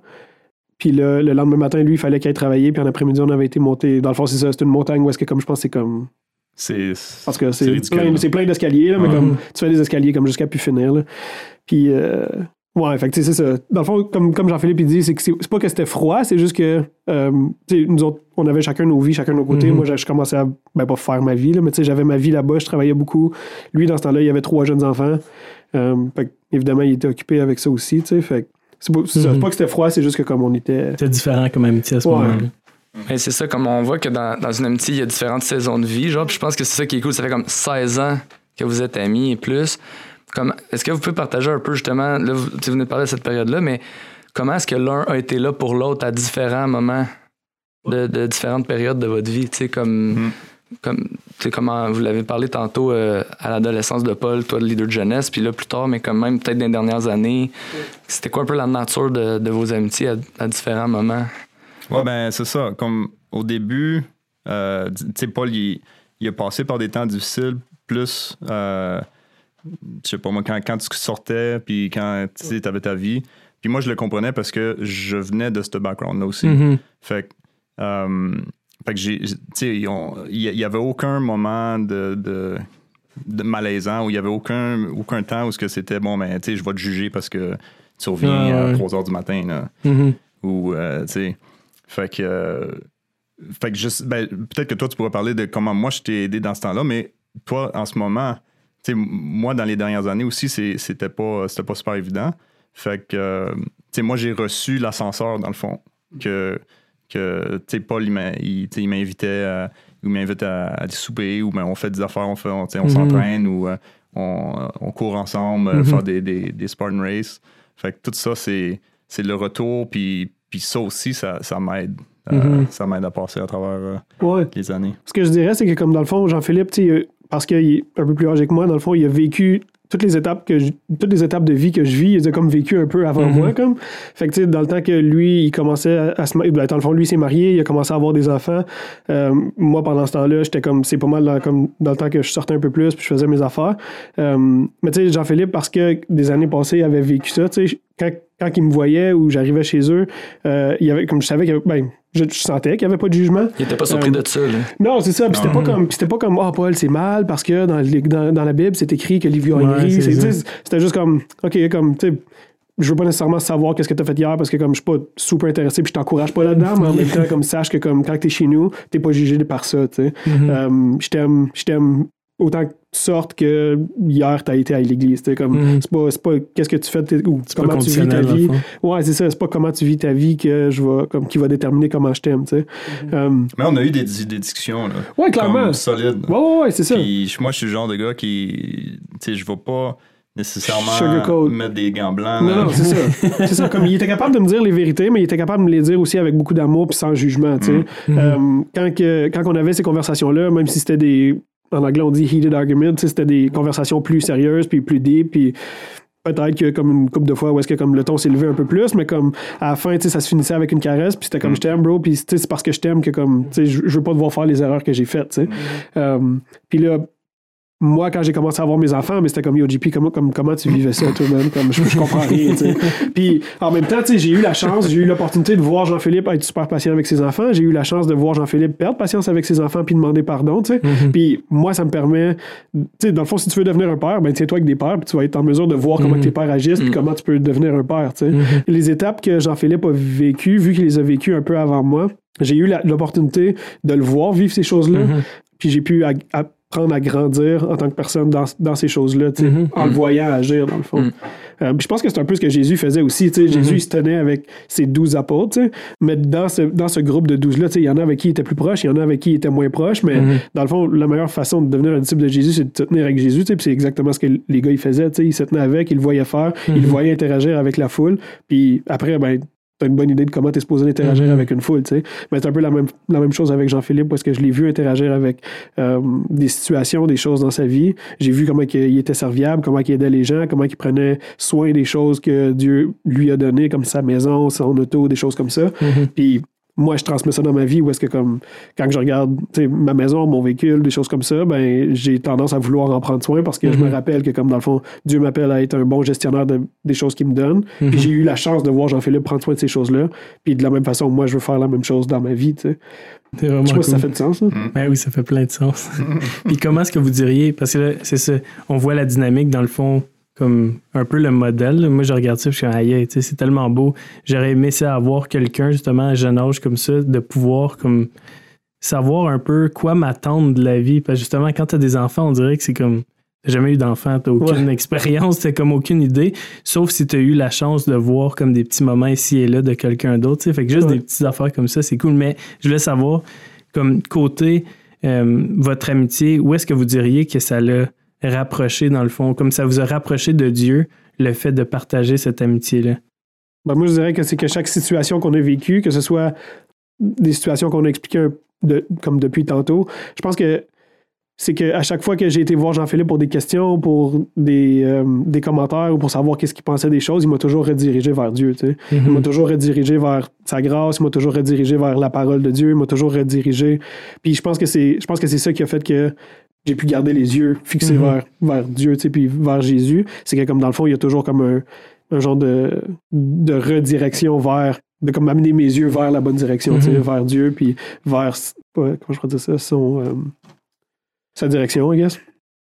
Puis le, le lendemain matin, lui, il fallait qu'il aille travailler. Puis en après-midi, on avait été monté. Dans le fond, c'est ça, c'est une montagne où est-ce que, comme je pense, c'est comme. c'est Parce que C'est plein, plein d'escaliers, là, mais comme tu fais des escaliers comme jusqu'à plus finir. Là. Puis, euh, ouais, fait que tu sais, c'est ça. Dans le fond, comme, comme Jean-Philippe il dit, c'est que c'est pas que c'était froid, c'est juste que euh, nous autres, on avait chacun nos vies, chacun de nos côtés. Mhm. Moi, j'ai- je commençais à, ben, pas faire ma vie, là, mais tu sais, j'avais ma vie là-bas, je travaillais beaucoup. Lui, dans ce temps-là, il avait trois jeunes enfants. Euh, fait que, évidemment, il était occupé avec ça aussi, tu sais. Fait que c'est pas, c'est pas que c'était froid, c'est juste que comme on était. C'était différent comme amitié à ce Ouais. moment-là. Mais c'est ça, comme on voit que dans, dans une amitié, il y a différentes saisons de vie. Genre, je pense que c'est ça qui est cool. Ça fait comme 16 ans que vous êtes amis et plus. Comme, est-ce que vous pouvez partager un peu justement, là, vous, venez de parler de cette période-là, mais comment est-ce que l'un a été là pour l'autre à différents moments de, de différentes périodes de votre vie? Tu sais, comme, Mhm. comme tu sais, comment vous l'avez parlé tantôt euh, à l'adolescence de Paul, toi, le leader de jeunesse, puis là, plus tard, mais quand même, peut-être dans les dernières années, c'était quoi un peu la nature de, de vos amitiés à, à différents moments? Ouais, ben c'est ça. Comme au début, euh, tu sais, Paul, il, il a passé par des temps difficiles, plus, euh, je sais pas moi, quand, quand tu sortais, puis quand tu avais ta vie. Puis moi, je le comprenais parce que je venais de ce background-là aussi. Mhm. Fait que, euh, fait que j'ai, il y, il y avait aucun moment de, de, de malaisant où il y avait aucun, aucun temps où ce que c'était bon, ben, tu sais, je vais te juger parce que tu reviens Ah, ouais. à 3 h du matin, là Mhm. ou euh, tu sais fait que euh, fait que ben, peut-être que toi tu pourrais parler de comment moi je t'ai aidé dans ce temps-là mais toi en ce moment moi dans les dernières années aussi c'était pas pas super évident fait que euh, tu sais moi j'ai reçu l'ascenseur dans le fond que que tu sais Paul il m'invitait à, il m'invite à, à des soupers ou ben on fait des affaires on fait Mhm. s'entraîne ou euh, on, on court ensemble euh, Mhm. faire des, des, des Spartan Race fait que tout ça c'est c'est le retour, puis, puis ça aussi, ça, ça m'aide. Euh, Mhm. ça m'aide à passer à travers Ouais. les années. Ce que je dirais, c'est que comme dans le fond, Jean-Philippe, tu sais, parce qu'il est un peu plus âgé que moi, dans le fond, il a vécu toutes les étapes que je- toutes les étapes de vie que je vis, il a comme vécu un peu avant Mhm. moi comme. Fait que dans le temps que lui, il commençait à, à se marier, ben, dans le fond lui s'est marié, il a commencé à avoir des enfants. Euh, moi pendant ce temps-là, j'étais comme c'est pas mal dans, comme dans le temps que je sortais un peu plus puis je faisais mes affaires. Euh, mais tu sais Jean-Philippe parce que des années passées, il avait vécu ça, tu sais quand quand il me voyait ou j'arrivais chez eux, euh, il y avait comme je savais qu'il y avait- ben je, je sentais qu'il n'y avait pas de jugement. Il était pas surpris Euh, de ça, là. Non, c'est ça. Puis c'était pas comme, c'était pas comme, ah, Paul, c'est mal parce que dans, les- dans, dans la Bible, c'est écrit que Livio a Ouais, tu C'était juste comme, OK, comme, tu sais, je veux pas nécessairement savoir qu'est-ce que tu as fait hier parce que comme je suis pas super intéressé puis je t'encourage pas là-dedans, mais en même temps, comme sache que comme quand t'es chez nous, t'es pas jugé par ça, tu sais. Mhm. Euh, je t'aime, je t'aime autant que tu sortes que hier t'as été à l'église, tu sais, comme, Mhm. c'est pas, c'est pas qu'est-ce que tu fais ou C'est comment tu vis ta vie. Ouais, c'est ça. C'est pas comment tu vis ta vie que je comme, qui va déterminer comment je t'aime, tu sais. Euh, Mais on a eu des, des discussions, là. ouais, clairement. Solides. Ouais, ouais, ouais, c'est ça. Puis moi, je suis le genre de gars qui. Tu sais, je vais pas nécessairement mettre des gants blancs. Non, non, c'est ça. C'est ça. Comme il était capable de me dire les vérités, mais il était capable de me les dire aussi avec beaucoup d'amour puis sans jugement. tu sais. Mhm. Euh, quand, que- quand on avait ces conversations-là, même si c'était des. En anglais, on dit heated sais, c'était des conversations plus sérieuses puis plus deep. Puis peut-être que comme une couple de fois où est-ce que comme le ton s'est levé un peu plus, mais comme à la fin, tu sais, ça se finissait avec une caresse, puis c'était comme je t'aime, bro, puis c'est parce que je t'aime que comme, tu sais, je je veux pas devoir faire les erreurs que j'ai faites, tu sais. Euh, puis là, moi, quand j'ai commencé à avoir mes enfants, mais c'était comme Yo, JP, comment, comme, comment tu vivais ça toi-même? Comme, je, je comprends rien. Puis en même temps, j'ai eu la chance, j'ai eu l'opportunité de voir Jean-Philippe être super patient avec ses enfants. J'ai eu la chance de voir Jean-Philippe perdre patience avec ses enfants puis demander pardon, sais. Puis moi, ça me permet, dans le fond, si tu veux devenir un père, ben tiens-toi avec des pères, puis tu vas être en mesure de voir comment que tes pères agissent, puis comment tu peux devenir un père. Les étapes que Jean-Philippe a vécues, vu qu'il les a vécues un peu avant moi, j'ai eu l'opportunité de le voir vivre ces choses-là. Puis j'ai pu apprendre à grandir en tant que personne dans, dans ces choses-là, sais, en le voyant agir, dans le fond. Euh, puis je pense que c'est un peu ce que Jésus faisait aussi. Jésus, il se tenait avec ses douze apôtres, mais dans ce, dans ce groupe de douze-là, il y en a avec qui il était plus proche, il y en a avec qui il était moins proche, mais dans le fond, la meilleure façon de devenir un disciple de Jésus, c'est de te tenir avec Jésus. Puis c'est exactement ce que les gars ils faisaient. Ils se tenaient avec, ils le voyaient faire, ils le voyaient interagir avec la foule. Puis après, ben, t'as une bonne idée de comment t'es supposé interagir Mhm. avec une foule, tu sais. Mais c'est un peu la même, la même chose avec Jean-Philippe, parce que je l'ai vu interagir avec euh, des situations, des choses dans sa vie. J'ai vu comment il était serviable, comment il aidait les gens, comment il prenait soin des choses que Dieu lui a données, comme sa maison, son auto, des choses comme ça. Puis moi, je transmets ça dans ma vie où est-ce que, comme, quand je regarde tu sais, ma maison, mon véhicule, des choses comme ça, ben, j'ai tendance à vouloir en prendre soin parce que je me rappelle que, comme dans le fond, Dieu m'appelle à être un bon gestionnaire de- des choses qu'il me donne. Puis j'ai eu la chance de voir Jean-Philippe prendre soin de ces choses-là. Puis de la même façon, moi, je veux faire la même chose dans ma vie, tu sais. C'est vraiment Je sais pas si ça fait du sens, hein. ça. Ben oui, ça fait plein de sens. Puis comment est-ce que vous diriez, parce que là, c'est ça, on voit la dynamique dans le fond comme un peu le modèle. Moi, je regarde ça, je suis aïe, tu c'est tellement beau. J'aurais aimé ça avoir quelqu'un, justement, à jeune âge comme ça, de pouvoir comme savoir un peu quoi m'attendre de la vie. Parce que justement, quand t'as des enfants, on dirait que c'est comme t'as jamais eu d'enfant, t'as aucune expérience, t'as comme aucune idée, sauf si t'as eu la chance de voir comme des petits moments ici et là de quelqu'un d'autre. tu. Fait que juste Ouais. des petites affaires comme ça, c'est cool. Mais je voulais savoir, comme côté euh, votre amitié, où est-ce que vous diriez que ça l'a rapproché dans le fond, comme ça vous a rapproché de Dieu, le fait de partager cette amitié-là? Ben, moi, je dirais que c'est que chaque situation qu'on a vécue, que ce soit des situations qu'on a expliquées de- comme depuis tantôt, je pense que c'est qu'à chaque fois que j'ai été voir Jean-Philippe pour des questions, pour des, euh, des commentaires ou pour savoir qu'est-ce qu'il pensait des choses, il m'a toujours redirigé vers Dieu. tu sais. Il m'a toujours redirigé vers sa grâce, il m'a toujours redirigé vers la parole de Dieu, il m'a toujours redirigé. Puis je pense que c'est je pense que c'est ça qui a fait que j'ai pu garder les yeux fixés Mhm. vers, vers Dieu, tu sais, puis vers Jésus. C'est que comme dans le fond, il y a toujours comme un, un genre de, de redirection vers de comme amener mes yeux vers la bonne direction, tu sais, Mhm. vers Dieu, puis vers comment je pourrais dire ça, son euh, sa direction, I guess.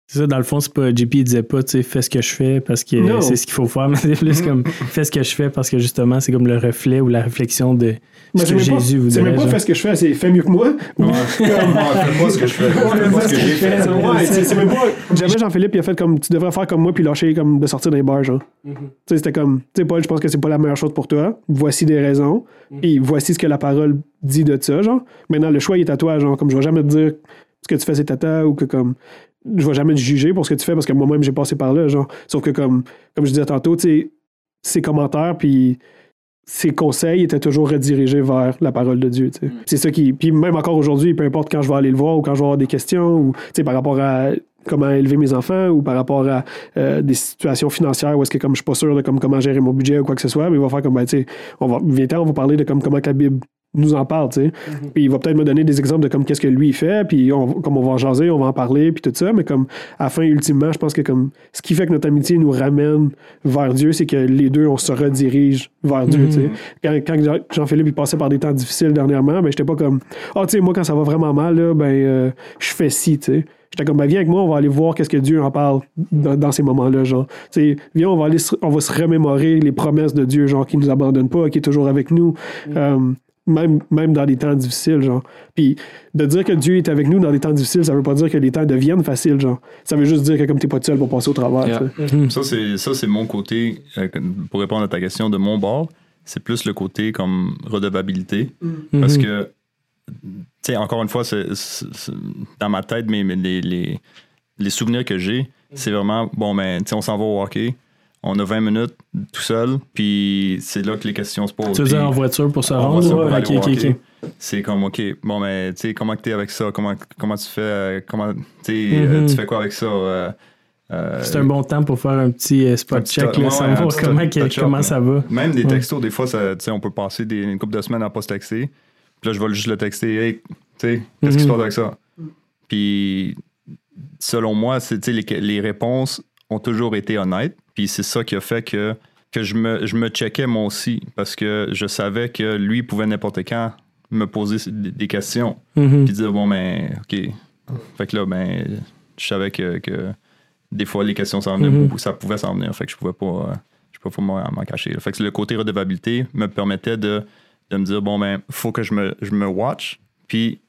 C'est ça, dans le fond, c'est pas JP il disait pas, tu sais, fais ce que je fais parce que c'est ce qu'il faut faire, mais c'est plus comme fais ce que je fais parce que justement, c'est comme le reflet ou la réflexion de ce c'est que même pas- Jésus vous C'est même pas fais ce que je fais, c'est fais mieux que moi. Ou- Ouais, fais pas ce que je fais. Fais pas ce que j'ai fait. Ouais, c'est même pas. Jamais Jean-Philippe, il a fait comme tu devrais faire comme moi puis lâcher comme de sortir des bars, genre. Mm-hmm. Tu sais, c'était comme, tu sais, Paul, je pense que c'est pas la meilleure chose pour toi. Voici des raisons. Mm. Puis voici ce que la parole dit de ça, genre. Maintenant, le choix, il est à toi, genre. Comme je vais jamais te dire ce que tu fais, c'est tata ou que comme. Je vais jamais te juger pour ce que tu fais parce que moi-même, j'ai passé par là, genre. Sauf que, comme, comme je disais tantôt, tu ses commentaires, puis ses conseils étaient toujours redirigés vers la parole de Dieu. sais. C'est ça qui. Puis même encore aujourd'hui, peu importe quand je vais aller le voir ou quand je vais avoir des questions ou tu sais, par rapport à comment élever mes enfants ou par rapport à euh, des situations financières où est-ce que comme je suis pas sûr de comme, comment gérer mon budget ou quoi que ce soit, mais il va faire comme ben, tu sais, on va viens on va parler de comme comment la Bible nous en parle, tu sais. Puis il va peut-être me donner des exemples de comme qu'est-ce que lui il fait, puis on, comme on va en jaser, on va en parler, puis tout ça, mais comme à la fin, ultimement, je pense que comme ce qui fait que notre amitié nous ramène vers Dieu, c'est que les deux, on se redirige vers Dieu, Mhm. tu sais. Quand, quand Jean- Jean-Philippe il passait par des temps difficiles dernièrement, ben j'étais pas comme ah tu sais moi quand ça va vraiment mal là, ben euh, je fais ci, tu sais. J'étais comme ben viens avec moi, on va aller voir qu'est-ce que Dieu en parle dans, dans ces moments-là, genre. Tu sais, viens on va aller se- on va se remémorer les promesses de Dieu, genre qui nous abandonne pas, qui est toujours avec nous. Euh, même, même dans des temps difficiles, genre. Puis de dire que Dieu est avec nous dans des temps difficiles, ça veut pas dire que les temps deviennent faciles, genre. Ça veut juste dire que comme t'es pas tout seul pour passer au travers, Yeah. sais. Ça, c'est, ça, c'est mon côté, euh, pour répondre à ta question de mon bord, c'est plus le côté comme redevabilité. Parce Mhm. que, tu sais, encore une fois, c'est, c'est- c'est- dans ma tête, mais, mais les, les, les souvenirs que j'ai, c'est vraiment, bon, ben, tu sais, on s'en va au hockey, on a 20 minutes tout seul, puis c'est là que les questions se posent. Tu Puis en voiture pour se en rendre? Ouais, ok, ok, ok. C'est comme, OK, bon, mais, tu sais, comment t'es avec ça? Comment, comment tu fais? euh, Comment, tu sais, euh, tu fais quoi avec ça? Euh, euh, C'est un bon temps pour faire un petit euh, spot Un check, là, ouais, savoir comment, ça va. Même des Ouais. textos, des fois, ça, tu sais, on peut passer des, une couple de semaines à pas se texter. Puis là, je vais juste le texter. Hey, tu sais, qu'est-ce qui se Mhm. passe avec ça? Puis, selon moi, les, les réponses ont toujours été honnêtes. Puis c'est ça qui a fait que, que je, me, je me checkais moi aussi. Parce que je savais que lui pouvait n'importe quand me poser des questions. Mhm. Puis dire, bon, ben, OK. Fait que là, ben, je savais que, que des fois, les questions s'en venaient Mhm. beaucoup, ça pouvait s'en venir. Fait que je pouvais pas, euh, je pouvais pas m'en cacher. Fait que le côté redevabilité me permettait de, de me dire, bon, ben, faut que je me, je me watch. Puis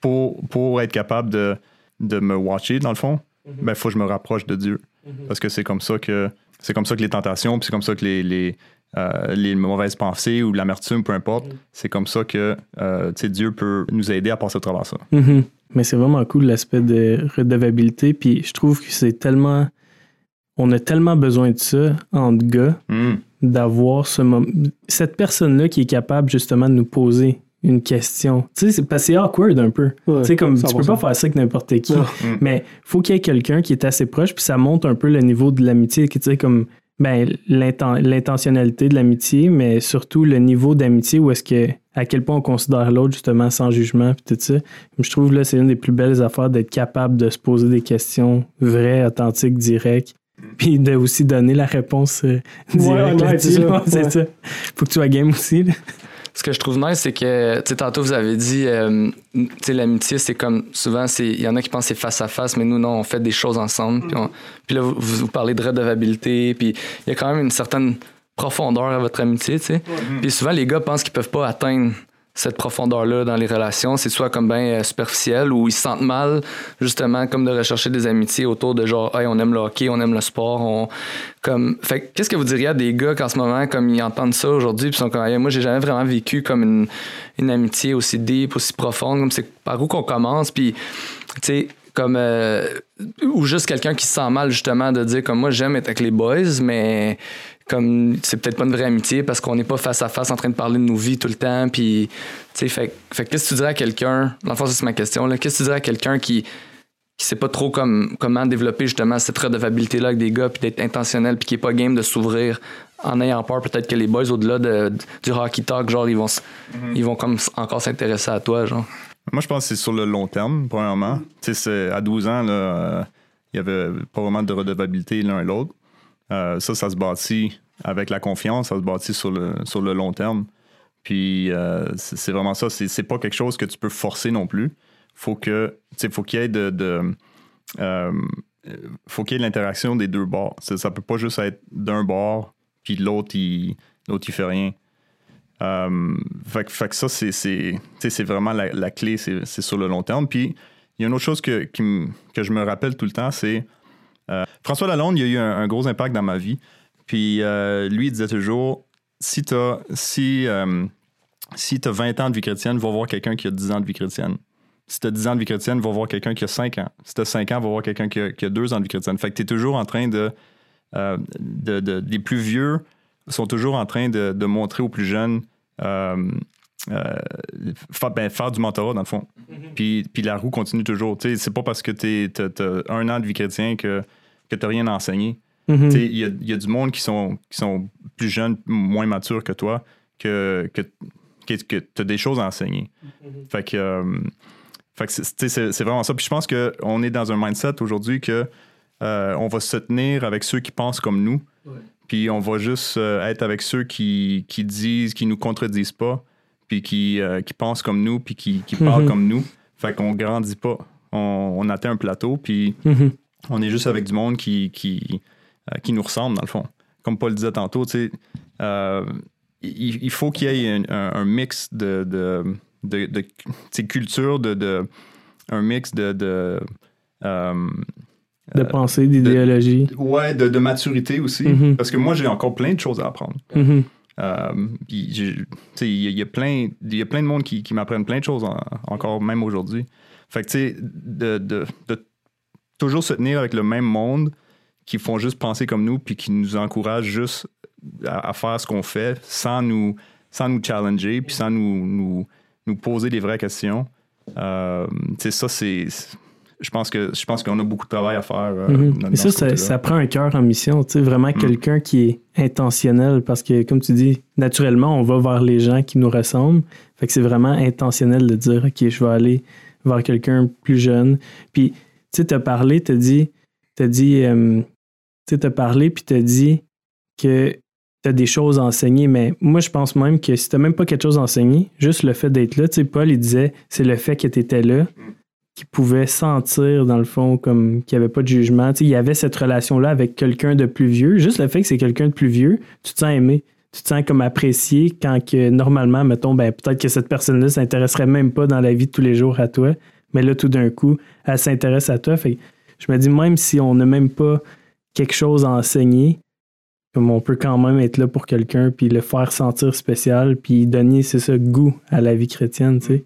pour, pour être capable de, de me watcher, dans le fond, ben, faut que je me rapproche de Dieu. Parce que c'est comme ça que c'est comme ça que les tentations, puis c'est comme ça que les, les, euh, les mauvaises pensées ou l'amertume, peu importe, c'est comme ça que euh, tu sais, Dieu peut nous aider à passer au travers ça. Mhm. Mais c'est vraiment cool l'aspect de redevabilité. Puis je trouve que c'est tellement. On a tellement besoin de ça entre gars, Mm. d'avoir ce moment. Cette personne-là qui est capable justement de nous poser une question. Tu sais, c'est parce que c'est awkward un peu. Ouais, tu sais, comme tu 100%. peux pas faire ça avec n'importe qui. Non. Mm. Mais faut qu'il y ait quelqu'un qui est assez proche, puis ça monte un peu le niveau de l'amitié, qui tu sais, comme ben, l'inten- l'intentionnalité de l'amitié, mais surtout le niveau d'amitié où est-ce que à quel point on considère l'autre justement sans jugement puis tout ça. Je trouve là c'est une des plus belles affaires d'être capable de se poser des questions vraies, authentiques, directes, puis de aussi donner la réponse euh, directe. c'est ça. Ouais, c'est Ouais. ça. Faut que tu sois game aussi. là. Ce que je trouve nice, c'est que, tu sais, tantôt, vous avez dit, euh, tu sais, l'amitié, c'est comme, souvent, il y en a qui pensent que c'est face à face, mais nous, non, on fait des choses ensemble. Puis, on- puis là, vous, vous parlez de redevabilité, puis il y a quand même une certaine profondeur à votre amitié, tu sais. Puis souvent, les gars pensent qu'ils peuvent pas atteindre cette profondeur-là dans les relations. C'est soit comme bien euh, superficiel ou ils se sentent mal, justement, comme de rechercher des amitiés autour de genre, hey, on aime le hockey, on aime le sport. On... Comme... Fait que qu'est-ce que vous diriez à des gars qu'en ce moment, comme ils entendent ça aujourd'hui, puis sont comme, Hey, moi, j'ai jamais vraiment vécu comme une, une amitié aussi deep, aussi profonde, comme c'est par où qu'on commence, puis, tu sais, comme euh, ou juste quelqu'un qui se sent mal justement de dire comme moi j'aime être avec les boys mais comme c'est peut-être pas une vraie amitié parce qu'on n'est pas face à face en train de parler de nos vies tout le temps puis tu sais fait, fait que qu'est-ce que tu dirais à quelqu'un dans le fond c'est ma question là qu'est-ce que tu dirais à quelqu'un qui qui sait pas trop comme, comment développer justement cette redevabilité là avec des gars puis d'être intentionnel puis qui est pas game de s'ouvrir en ayant peur peut-être que les boys au-delà de, du hockey talk genre ils vont s- ils vont comme encore s'intéresser à toi genre? Moi, je pense que c'est sur le long terme, premièrement. Tu sais, à 12 ans, là, euh, il y avait pas vraiment de redevabilité l'un et l'autre. Euh, ça, ça se bâtit avec la confiance, ça se bâtit sur le, sur le long terme. Puis, euh, c'est vraiment ça. C'est pas quelque chose que tu peux forcer non plus. Faut que, faut qu'il y ait de, euh, faut qu'il y ait l'interaction des deux bords. Ça, ça peut pas juste être d'un bord, puis l'autre, il, l'autre, il fait rien. Fait, que- ça, c'est, vraiment la, clé, c'est, sur le long terme. Puis, il y a une autre chose que, que je me rappelle tout le temps, c'est euh, François Lalonde, il a eu un, un gros impact dans ma vie. Puis, euh, lui, il disait toujours si tu as si, euh, si t'as 20 ans de vie chrétienne, va voir quelqu'un qui a 10 ans de vie chrétienne. Si tu as 10 ans de vie chrétienne, va voir quelqu'un qui a 5 ans. Si tu as 5 ans, va voir quelqu'un qui a, qui a 2 ans de vie chrétienne. Fait que tu es toujours en train de, de, de- Les plus vieux sont toujours en train de, de montrer aux plus jeunes euh, faire, ben, faire du mentorat, dans le fond. puis, puis la roue continue toujours. C'est pas parce que tu as un an de vie chrétien que, que tu rien à enseigner. Mhm. Tu sais, Il y a, il y a du monde qui sont, qui sont plus jeunes, moins matures que toi, que, que, que, tu as des choses à enseigner. Fait que, euh, fait que c'est- vraiment ça. Puis je pense qu'on est dans un mindset aujourd'hui que euh, on va se tenir avec ceux qui pensent comme nous. Puis on va juste euh, être avec ceux qui, qui disent, qui nous contredisent pas, puis qui, qui pensent comme nous, puis qui, qui parlent Mhm. comme nous. Fait qu'on grandit pas. On, on atteint un plateau, puis Mhm. On est juste avec du monde qui, qui, euh, qui nous ressemble, dans le fond. Comme Paul disait tantôt, euh, il, il faut qu'il y ait un, un- un mix de, de, de, culture, de, de, un mix de. de euh, De pensée, d'idéologie. ouais, de, de maturité aussi. Mhm. Parce que moi, j'ai encore plein de choses à apprendre. Il y, a- plein, il y a plein de monde qui, qui m'apprennent plein de choses en- encore même aujourd'hui. Fait que tu sais, de, de- de toujours se tenir avec le même monde qui font juste penser comme nous puis qui nous encouragent juste à, à faire ce qu'on fait sans nous, sans nous challenger puis sans nous, nous, nous poser des vraies questions. Euh, tu sais, ça, c'est. je pense que je pense qu'on a beaucoup de travail à faire. euh, Mhm. dans- Et dans ça, ça, prend un cœur en mission, tu sais, vraiment Mm. quelqu'un qui est intentionnel parce que, comme tu dis, naturellement, on va vers les gens qui nous ressemblent. Fait que c'est vraiment intentionnel de dire, OK, je vais aller vers quelqu'un plus jeune. Puis, tu sais, t'as parlé, t'as dit, t'as dit, euh, tu t'as parlé, puis t'as dit que t'as des choses à enseigner, mais moi, je pense même que si t'as même pas quelque chose à enseigner, juste le fait d'être là, tu sais, Paul, il disait, c'est le fait que t'étais là qui pouvait sentir, dans le fond, comme qu'il n'y avait pas de jugement. Tu sais, il y avait cette relation-là avec quelqu'un de plus vieux. Juste le fait que c'est quelqu'un de plus vieux, tu te sens aimé. Tu te sens comme apprécié quand que normalement, mettons, ben, peut-être que cette personne-là s'intéresserait même pas dans la vie de tous les jours à toi. Mais là, tout d'un coup, elle s'intéresse à toi. Fait que je me dis, même si on n'a même pas quelque chose à enseigner, comme on peut quand même être là pour quelqu'un, puis le faire sentir spécial, puis donner, c'est ça, goût à la vie chrétienne, tu sais.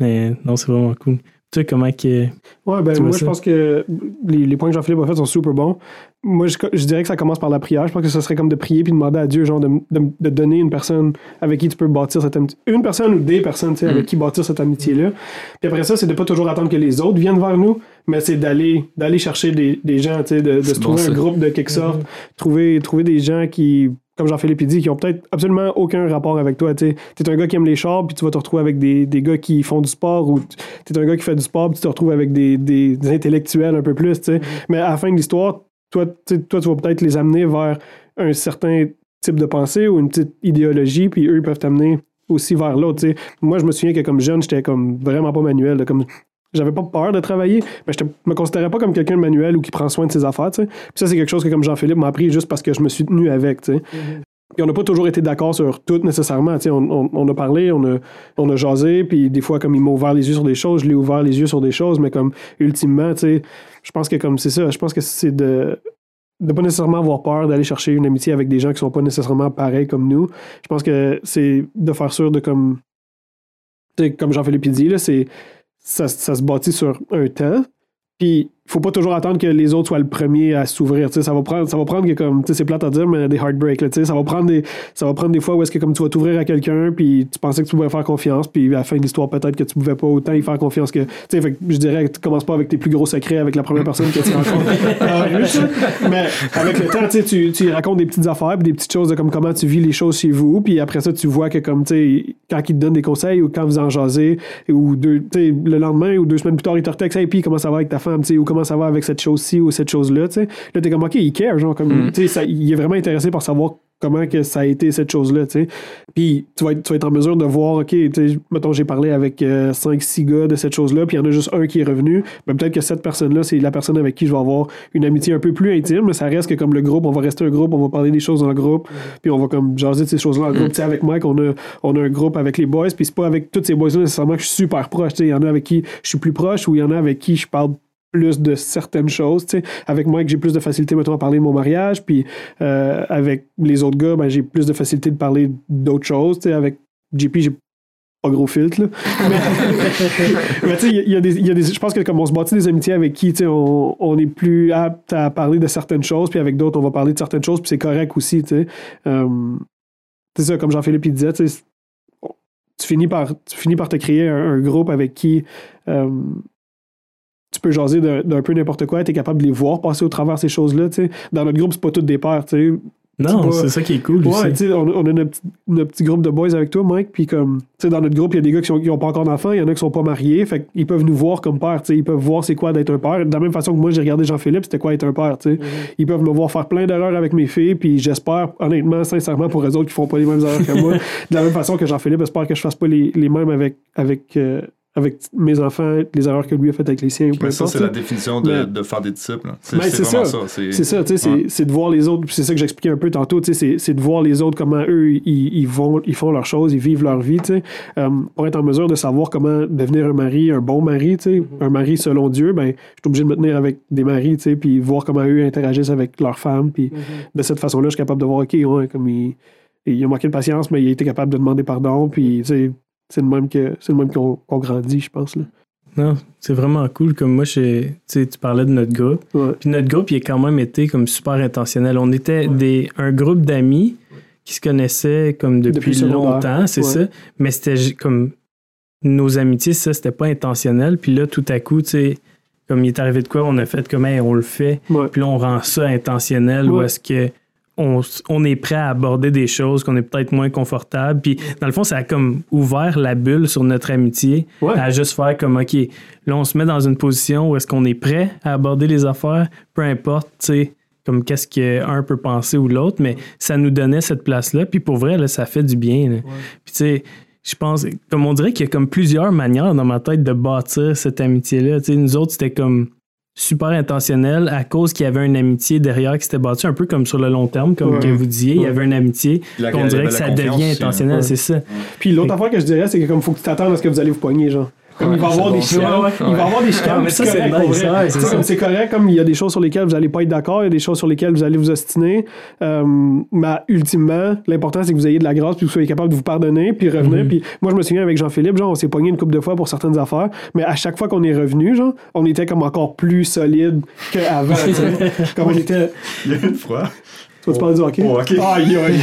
Mais non, c'est vraiment cool. Tu sais comment que. Ouais, ben moi, je pense que les, les points que Jean-Philippe a fait sont super bons. Moi, je, je dirais que ça commence par la prière. Je pense que ce serait comme de prier puis demander à Dieu, genre, de, de, de donner une personne avec qui tu peux bâtir cette amitié. Une personne ou des personnes, tu sais, avec qui bâtir cette amitié-là. Puis après ça, c'est de pas toujours attendre que les autres viennent vers nous, mais c'est d'aller d'aller chercher des, des gens, tu sais, de, de se trouver un groupe de quelque sorte, trouver, trouver des gens qui, comme Jean-Philippe dit, qui ont peut-être absolument aucun rapport avec toi. Tu es un gars qui aime les chars, puis tu vas te retrouver avec des, des gars qui font du sport, ou tu es un gars qui fait du sport, puis tu te retrouves avec des, des, des intellectuels un peu plus. tu sais. Mais à la fin de l'histoire, toi, toi, tu vas peut-être les amener vers un certain type de pensée ou une petite idéologie, puis eux, ils peuvent t'amener aussi vers l'autre. Moi, je me souviens que comme jeune, j'étais comme vraiment pas manuel. comme j'avais pas peur de travailler, mais je me considérais pas comme quelqu'un de manuel ou qui prend soin de ses affaires. Puis ça, c'est quelque chose que comme Jean-Philippe m'a appris juste parce que je me suis tenu avec. sais. Puis on n'a pas toujours été d'accord sur tout nécessairement. on a parlé, on a, on a jasé, puis des fois, comme il m'a ouvert les yeux sur des choses, je l'ai ouvert les yeux sur des choses, mais comme ultimement, tu sais, je pense que comme c'est ça, je pense que c'est de de pas nécessairement avoir peur d'aller chercher une amitié avec des gens qui sont pas nécessairement pareils comme nous. Je pense que c'est de faire sûr de comme comme Jean-Philippe dit, là, c'est ça, ça se bâtit sur un temps. Puis, faut pas toujours attendre que les autres soient le premier à s'ouvrir. Ça va prendre, ça va prendre que comme, tu sais, c'est plate à dire, mais des heartbreaks. là, Ça va prendre des, ça va prendre des fois où est-ce que comme tu vas t'ouvrir à quelqu'un, puis tu pensais que tu pouvais faire confiance, puis à la fin de l'histoire peut-être que tu pouvais pas autant y faire confiance que, tu sais, fait que je dirais que tu commences pas avec tes plus gros secrets avec la première personne que tu rencontres. ça. mais avec le temps, tu tu, racontes des petites affaires, puis des petites choses de comme comment tu vis les choses chez vous, puis après ça, tu vois que comme, tu sais, quand ils te donnent des conseils ou quand vous en jasez, ou deux, tu sais, le lendemain ou deux semaines plus tard, ils te retextent, hey, puis comment ça va avec ta femme, tu sais, ou comment ça va avec cette chose-ci ou cette chose-là, tu sais. Là, t'es comme, OK, il care, genre, comme, Mm. ça- il est vraiment intéressé par savoir comment que ça a été cette chose-là, tu sais. Puis tu vas, être, tu vas être en mesure de voir, OK, mettons, j'ai parlé avec 5-6 gars de cette chose-là, puis il y en a juste un qui est revenu. Ben, peut-être que cette personne-là, c'est la personne avec qui je vais avoir une amitié un peu plus intime, mais ça reste que comme le groupe, on va rester un groupe, on va parler des choses dans le groupe, puis on va comme jaser de ces choses-là en groupe. Tu sais, avec Mike, on a, on a un groupe avec les boys, puis c'est pas avec tous ces boys-là nécessairement que je suis super proche. Tu sais, il y en a avec qui je suis plus proche ou il y en a avec qui je parle plus de certaines choses. tu sais. Avec Mike, j'ai plus de facilité, mettons, à parler de mon mariage, puis euh, avec les autres gars, ben, j'ai plus de facilité de parler d'autres choses. Avec JP, j'ai pas gros filtre. Mais, tu sais, y a- y, a. Je pense que comme on se bâtit des amitiés avec qui, on, on est plus apte à parler de certaines choses, puis avec d'autres, on va parler de certaines choses, puis c'est correct aussi, c'est ça, comme Jean-Philippe il disait, tu finis par, tu finis par te créer un, groupe avec qui euh, tu peux jaser d'un peu n'importe quoi, tu es capable de les voir passer au travers ces choses-là. Dans notre groupe, c'est pas toutes des pères. Non, c'est ça qui est cool Ouais, aussi. tu sais, on, on a notre, petit- notre petit groupe de boys avec toi, Mike, puis comme, tu sais, dans notre groupe, il y a des gars qui n'ont pas encore d'enfants, il y en a qui sont pas mariés, fait qu'ils peuvent nous voir comme père, tu sais, ils peuvent voir c'est quoi d'être un père. De la même façon que moi, j'ai regardé Jean-Philippe, c'était quoi être un père, tu sais. Ils peuvent me voir faire plein d'erreurs avec mes filles, puis j'espère, honnêtement, sincèrement, pour eux autres qui font pas les mêmes erreurs que moi, de la même façon que Jean-Philippe espère que je fasse pas les, les mêmes avec, avec, euh, avec mes enfants, les erreurs que lui a faites avec les siens. ou peu Mais ça, c'est la définition de, Mais- de faire des disciples. Ben, C'est c'est c'est vraiment ça. ça. C'est C'est ça, tu sais, c'est- Ouais. c'est de voir les autres, c'est ça que j'expliquais un peu tantôt, c'est- c'est de voir les autres, comment eux, ils, ils vont, ils font leurs choses, ils vivent leur vie, tu sais, euh, pour être en mesure de savoir comment devenir un mari, un bon mari, tu sais, un mari selon Dieu, ben, je suis obligé de me tenir avec des maris, tu sais, puis voir comment eux interagissent avec leurs femmes, puis de cette façon-là, je suis capable de voir, OK, ouais, comme il, il a manqué de patience, mais il a été capable de demander pardon, puis, tu sais, c'est le même que c'est le même qu'on grandit, je pense, là. Non, c'est vraiment cool. Comme moi, tu parlais de notre groupe. Ouais. Puis notre groupe, il a quand même été comme super intentionnel. On était des, un groupe d'amis qui se connaissaient comme depuis, longtemps, c'est Ouais. ça. Mais c'était comme nos amitiés, ça, c'était pas intentionnel. Puis là, tout à coup, tu sais, comme il est arrivé de quoi, on a fait comme, hey, on le fait. Puis là, on rend ça intentionnel ou est-ce que on, on est prêt à aborder des choses qu'on est peut-être moins confortable. Puis dans le fond, ça a comme ouvert la bulle sur notre amitié Ouais. à juste faire comme, OK, là, on se met dans une position où est-ce qu'on est prêt à aborder les affaires, peu importe, tu sais, comme qu'est-ce qu'un peut penser ou l'autre, mais ça nous donnait cette place-là. Puis pour vrai, là, ça fait du bien. Puis tu sais, je pense, comme on dirait qu'il y a comme plusieurs manières dans ma tête de bâtir cette amitié-là. Tu sais, nous autres, c'était comme super intentionnel à cause qu'il y avait une amitié derrière qui s'était bâtie un peu comme sur le long terme, comme Ouais. que vous disiez, il y avait une amitié. On dirait que la ça devient hein. intentionnel, Ouais. c'est ça. Puis l'autre affaire que je dirais, c'est que comme faut que tu t'attendes à ce que vous allez vous poigner, genre. Comme il va avoir des ouais. il va avoir des Ah, puis ça, c'est nice, Tu c'est correct, comme il y a des choses sur lesquelles vous allez pas être d'accord, il y a des choses sur lesquelles vous allez vous ostiner. Euh, mais ultimement, l'important c'est que vous ayez de la grâce puis que vous soyez capable de vous pardonner puis revenir. Mhm. Puis moi, je me souviens avec Jean-Philippe, genre on s'est pogné une couple de fois pour certaines affaires, mais à chaque fois qu'on est revenu, genre, on était comme encore plus solide qu'avant. comme on était. Il y a une fois, Toi, tu parles du hockey? Aïe, aïe.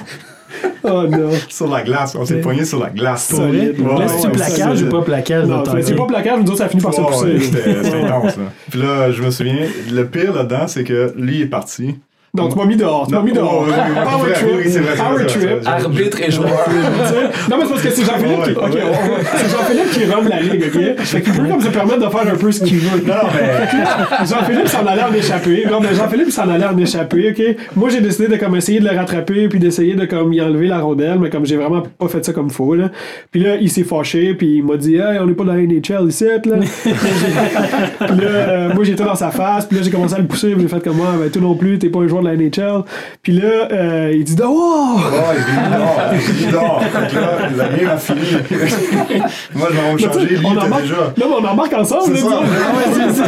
oh non. sur la glace, on s'est poigné sur la glace. Pour vrai? Solide. Là, c'est-tu Ouais, plaquage ou pas plaquage? Non, c'est c'est pas plaquage, nous autres, ça finit par se Ouais, pousser. ouais, C'était c'était intense. Puis là, je me souviens, le pire là-dedans, c'est que lui est parti. Non, tu m'as mis dehors. Tu m'as mis dehors. oh, Power trip. Power trip. Arbitre et joueur. Non, mais c'est parce que c'est Jean-Philippe qui. Ok, c'est Jean-Philippe qui run la ligue, ok? Fait qu'il peut comme se permettre de faire un peu ce qu'il veut. Non, mais. Jean-Philippe s'en allait en échapper. Non, mais Jean-Philippe s'en allait en échapper, ok? Moi, j'ai décidé de comme essayer de le rattraper puis d'essayer de comme y enlever la rondelle, mais comme j'ai vraiment pas fait ça comme faut, là. Puis là, il s'est fâché puis il m'a dit, hey, on est pas dans la NHL ici, là. puis là, euh, moi, j'étais dans sa face puis là, j'ai commencé à le pousser puis j'ai fait comme moi, ben, toi non plus, t'es pas un joueur de la NHL. Puis là, euh, il dit, oh! Oh, il il. Fait que là, la game a fini. Moi, je vais me Mais tu changer, lui, on il embarque, déjà. là, on embarque ensemble, C'est ça,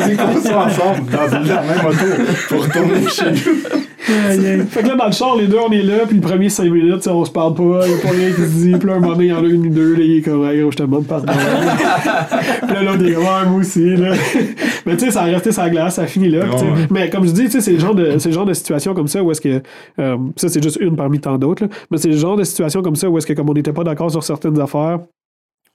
c'est comme ça ensemble, dans une- la même auto, pour retourner chez nous. Fait que là, dans le char, les deux, on est là, puis le premier 5 minutes, on se parle pas, y'a pas rien qui se dit. Puis là, un moment donné, il y en a une ou deux, là, il est comme, hey, je te demande pardon. puis là, l'autre, il est comme, moi aussi, là. Mais tu sais, ça a resté sa glace, ça a fini là. sais. Ouais. Mais comme je dis, tu sais, c'est le genre de, c'est le genre de situation comme ça où est-ce que, euh, ça, c'est juste une parmi tant d'autres. Mais c'est le genre de situation comme ça où est-ce que, comme on n'était pas d'accord sur certaines affaires,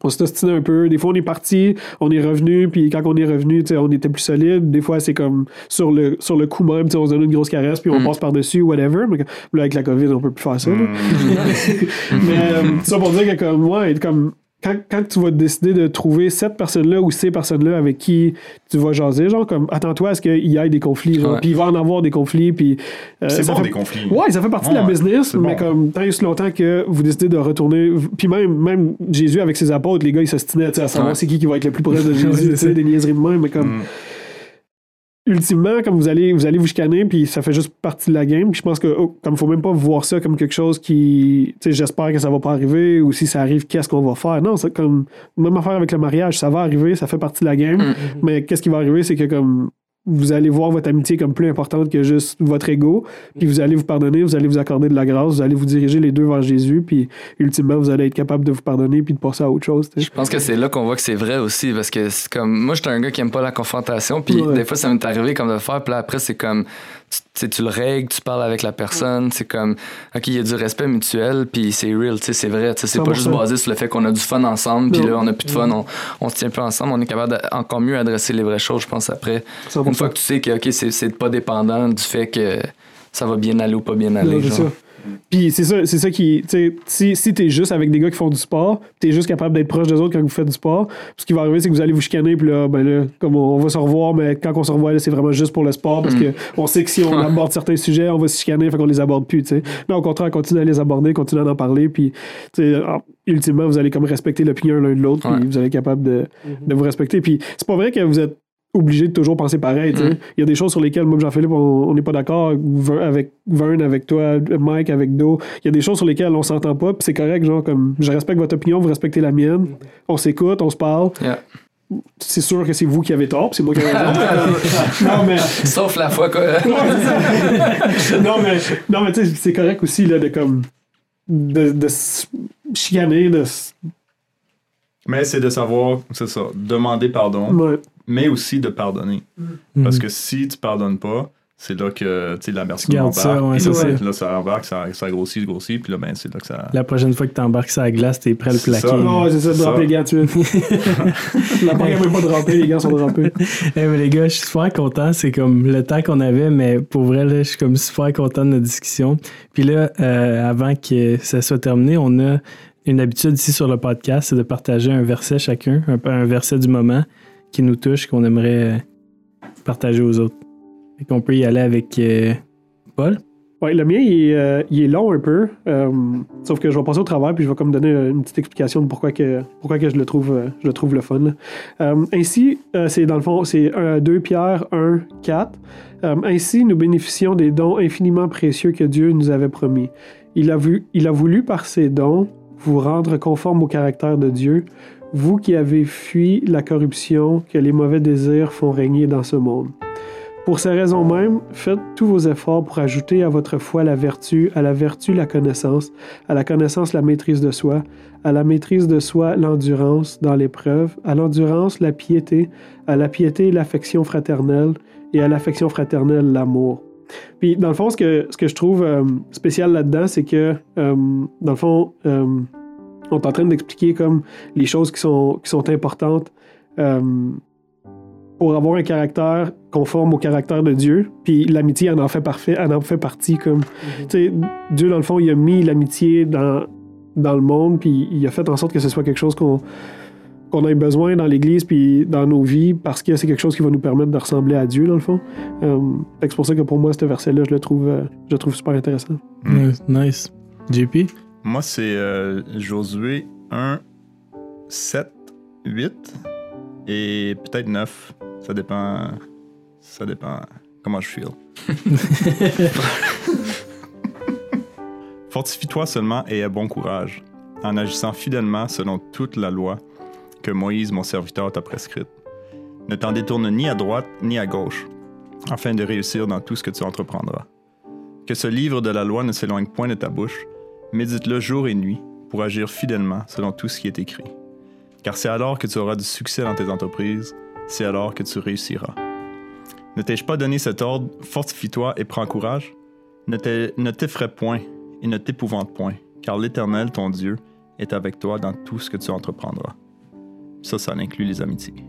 on s'est ostiné un peu. Des fois, on est parti, on est revenu, puis quand on est revenu, on était plus solide. Des fois, c'est comme sur le, sur le coup même, on se donne une grosse caresse, puis on Mm. passe par-dessus, whatever. Mais là, avec la COVID, on peut plus faire ça. Mm. Mais euh, ça pour dire que, comme moi, être comme. Quand, quand tu vas décider de trouver cette personne-là ou ces personnes-là avec qui tu vas jaser, genre, comme, attends-toi à ce qu'il y ait des conflits, genre, puis il va en avoir des conflits, puis. euh, C'est ça bon, fait- des conflits. Ouais, ça fait partie de la business, mais bon. comme tant et aussi longtemps que vous décidez de retourner. Puis même, même Jésus avec ses apôtres, les gars, ils s'ostinaient tu sais, à savoir Ouais. c'est qui qui va être le plus proche de Jésus, des niaiseries de même, mais comme. Mm. Ultimement, comme vous allez, vous allez vous chicaner, puis ça fait juste partie de la game. Puis je pense que, oh, comme faut même pas voir ça comme quelque chose qui, tu sais, j'espère que ça va pas arriver, ou si ça arrive, qu'est-ce qu'on va faire? Non, c'est comme même affaire avec le mariage, ça va arriver, ça fait partie de la game. Mm. Mais qu'est-ce qui va arriver, c'est que comme vous allez voir votre amitié comme plus importante que juste votre ego, puis vous allez vous pardonner, vous allez vous accorder de la grâce, vous allez vous diriger les deux vers Jésus, puis ultimement, vous allez être capable de vous pardonner puis de passer à autre chose. Je pense que c'est là qu'on voit que c'est vrai aussi parce que c'est comme moi j'étais un gars qui aime pas la confrontation puis Ouais. des fois ça m'est arrivé comme de le faire puis là après c'est comme tu, tu le règles, tu parles avec la personne, c'est comme OK, il y a du respect mutuel puis c'est real, tu sais, c'est vrai, tu sais, c'est pas juste 100%. basé sur le fait qu'on a du fun ensemble puis là on a plus de fun, on, on se tient plus ensemble, on est capable de encore mieux adresser les vraies choses, je pense après. 100%. Une fois que tu sais que OK, c'est pas dépendant du fait que ça va bien aller ou pas bien aller. Ça. Puis c'est ça, c'est ça qui. tu sais, Si, si t'es juste avec des gars qui font du sport, t'es juste capable d'être proche d'eux autres quand vous faites du sport, ce qui va arriver, c'est que vous allez vous chicaner, puis là, ben là, comme on, on va se revoir, mais quand on se revoit, là, c'est vraiment juste pour le sport, parce Mm. que on sait que si on aborde certains sujets, on va se chicaner, fait qu'on les aborde plus, tu sais. Mais au contraire, continuez à les aborder, continuez à en parler, puis, tu sais, ah, ultimement, vous allez comme respecter l'opinion l'un de l'autre, puis Ouais. vous allez être capable de, de vous respecter. Puis c'est pas vrai que vous êtes obligé de toujours penser pareil. Mm. Il y a des choses sur lesquelles, moi, Jean-Philippe, on n'est pas d'accord avec Vern, avec toi, Mike, avec Do. Il y a des choses sur lesquelles on s'entend pas, puis c'est correct, genre, comme je respecte votre opinion, vous respectez la mienne. On s'écoute, on se parle. Yeah. C'est sûr que c'est vous qui avez tort, c'est moi qui ai raison. non, mais. Sauf la fois quoi. non, mais, non, mais tu sais, c'est correct aussi, là, de comme. de, de se chicaner, de. se- Mais c'est de savoir, c'est ça, demander pardon, Ouais. Mais aussi de pardonner. Mhm. Parce que si tu pardonnes pas, c'est là que tu sais, la Tu gardes ça, ouais, ça, là, c'est- là, ça embarque, ça, ça grossit, ça grossit, puis là, ben, c'est là que ça. La prochaine fois que t'embarques ça à la glace, t'es prêt à le plaquer. ça. Non, c'est ça, Ça. dropper les gars de suite. La n'a même pas droppé, les gars sont droppés. Eh, mais les gars, je suis super content. C'est comme le temps qu'on avait, mais pour vrai, là, je suis comme super content de notre discussion. Puis là, euh, avant que ça soit terminé, on a une habitude ici sur le podcast, c'est de partager un verset chacun, un, peu un verset du moment qui nous touche, qu'on aimerait euh, partager aux autres. Fait qu'on peut y aller avec euh, Paul. Ouais, le mien, il est, euh, il est long un peu. sauf que je vais passer au travers puis je vais comme donner une petite explication de pourquoi que, pourquoi que je, le trouve, je le trouve le fun. ainsi, c'est dans le fond, c'est 2 Pierre 1, 4. Euh, ainsi, nous bénéficions des dons infiniment précieux que Dieu nous avait promis. Il a, vu, il a voulu par ces dons vous rendre conforme au caractère de Dieu, vous qui avez fui la corruption que les mauvais désirs font régner dans ce monde. Pour ces raisons mêmes, faites tous vos efforts pour ajouter à votre foi la vertu, à la vertu la connaissance, à la connaissance la maîtrise de soi, à la maîtrise de soi l'endurance dans l'épreuve, à l'endurance la piété, à la piété l'affection fraternelle et à l'affection fraternelle l'amour. Puis dans le fond, ce que, ce que je trouve euh, spécial là-dedans, c'est que euh, dans le fond, euh, on est en train d'expliquer comme les choses qui sont, qui sont importantes. euh, pour avoir un caractère conforme au caractère de Dieu. Puis l'amitié en en fait parfait, en en fait partie comme tu sais Dieu dans le fond il a mis l'amitié dans dans le monde puis il a fait en sorte que ce soit quelque chose qu'on qu'on ait besoin dans l'Église puis dans nos vies parce que c'est quelque chose qui va nous permettre de ressembler à Dieu dans le fond. Euh, fait que c'est pour ça que pour moi ce verset-là je le trouve euh, je le trouve super intéressant. Mm. Nice. nice. JP. Moi, c'est euh, Josué 1, 7, 8 et peut-être 9. Ça dépend. Ça dépend comment je feel. Fortifie-toi seulement et aie bon courage, en agissant fidèlement selon toute la loi que Moïse, mon serviteur, t'a prescrite. Ne t'en détourne ni à droite ni à gauche, afin de réussir dans tout ce que tu entreprendras. Que ce livre de la loi ne s'éloigne point de ta bouche, médite-le jour et nuit pour agir fidèlement selon tout ce qui est écrit. Car c'est alors que tu auras du succès dans tes entreprises, c'est alors que tu réussiras. Ne t'ai-je pas donné cet ordre, fortifie-toi et prends courage? Ne t'effraie point et ne t'épouvante point, car l'Éternel, ton Dieu, est avec toi dans tout ce que tu entreprendras. Ça, ça inclut les amitiés.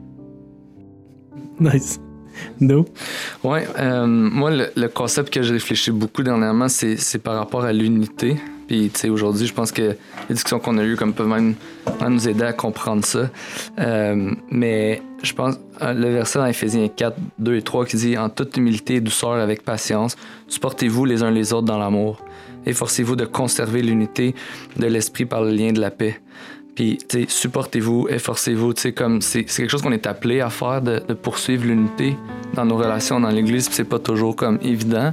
Nice. No. Ouais, euh, moi, le, concept que je réfléchis beaucoup dernièrement, c'est c'est par rapport à l'unité. Puis, tu sais, aujourd'hui, je pense que les discussions qu'on a eues comme peuvent même, même nous aider à comprendre ça. Euh, mais je pense, euh, le verset dans Éphésiens 4, 2 et 3 qui dit En toute humilité et douceur avec patience, supportez-vous les uns les autres dans l'amour. Efforcez-vous de conserver l'unité de l'esprit par le lien de la paix. Puis, tu sais, supportez-vous, efforcez-vous, tu sais, comme c'est quelque chose qu'on est appelé à faire, de, poursuivre l'unité dans nos relations dans l'Église, puis c'est pas toujours comme évident,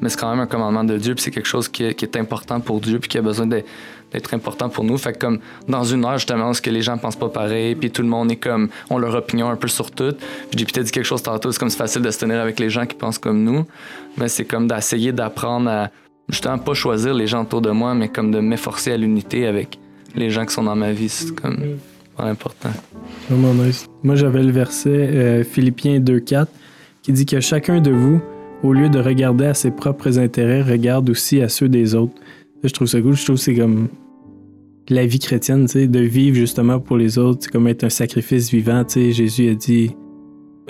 mais c'est quand même un commandement de Dieu, puis c'est quelque chose qui est, important pour Dieu, puis qui a besoin d'être important pour nous. Fait que comme dans une heure, justement, ce que les gens pensent pas pareil, puis tout le monde est comme, ont leur opinion un peu sur tout. Puis j'ai peut-être dit quelque chose tantôt, c'est comme c'est facile de se tenir avec les gens qui pensent comme nous, mais c'est comme d'essayer d'apprendre à, justement, pas choisir les gens autour de moi, mais comme de m'efforcer à l'unité avec les gens qui sont dans ma vie. C'est comme pas important. Vraiment nice. Moi, j'avais le verset euh, Philippiens 2.4 qui dit que chacun de vous, au lieu de regarder à ses propres intérêts, regarde aussi à ceux des autres. Je trouve ça cool. Je trouve que c'est comme la vie chrétienne, tu sais, de vivre justement pour les autres, c'est comme être un sacrifice vivant. Tu sais, Jésus a dit,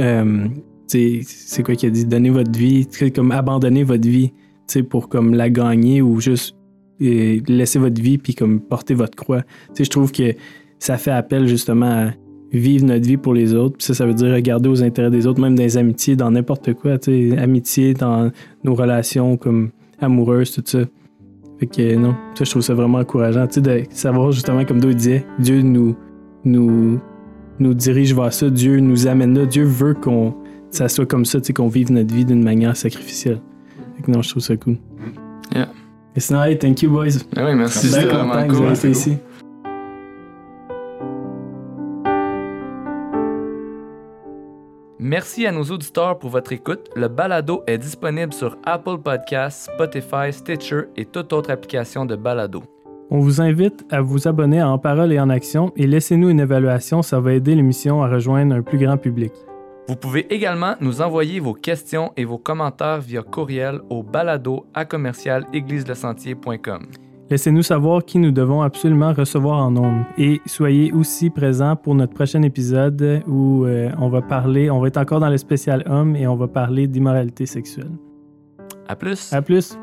euh, tu sais, c'est quoi qu'il a dit, donnez votre vie, comme abandonner votre vie, tu sais, pour comme la gagner ou juste euh, laisser votre vie puis comme porter votre croix. Tu sais, je trouve que ça fait appel justement à vivre notre vie pour les autres. Puis ça, ça veut dire regarder aux intérêts des autres, même dans les amitiés, dans n'importe quoi, tu sais, amitié, dans nos relations comme amoureuses, tout ça. Fait que non, ça, je trouve ça vraiment encourageant, tu sais, de savoir justement, comme Dieu disait, Dieu nous, nous, nous dirige vers ça, Dieu nous amène là, Dieu veut qu'on ça soit comme ça, tu sais, qu'on vive notre vie d'une manière sacrificielle. Fait que non, je trouve ça cool. Et sinon, hey, thank you, boys. Ah oui, merci, Bien content que vous ici. Merci à nos auditeurs pour votre écoute. Le balado est disponible sur Apple Podcasts, Spotify, Stitcher et toute autre application de balado. On vous invite à vous abonner à En Parole et en Action et laissez-nous une évaluation, ça va aider l'émission à rejoindre un plus grand public. Vous pouvez également nous envoyer vos questions et vos commentaires via courriel au balado à commercial. Laissez-nous savoir qui nous devons absolument recevoir en ondes. Et soyez aussi présents pour notre prochain épisode où euh, on va parler, on va être encore dans le spécial homme et on va parler d'immoralité sexuelle. À plus! À plus!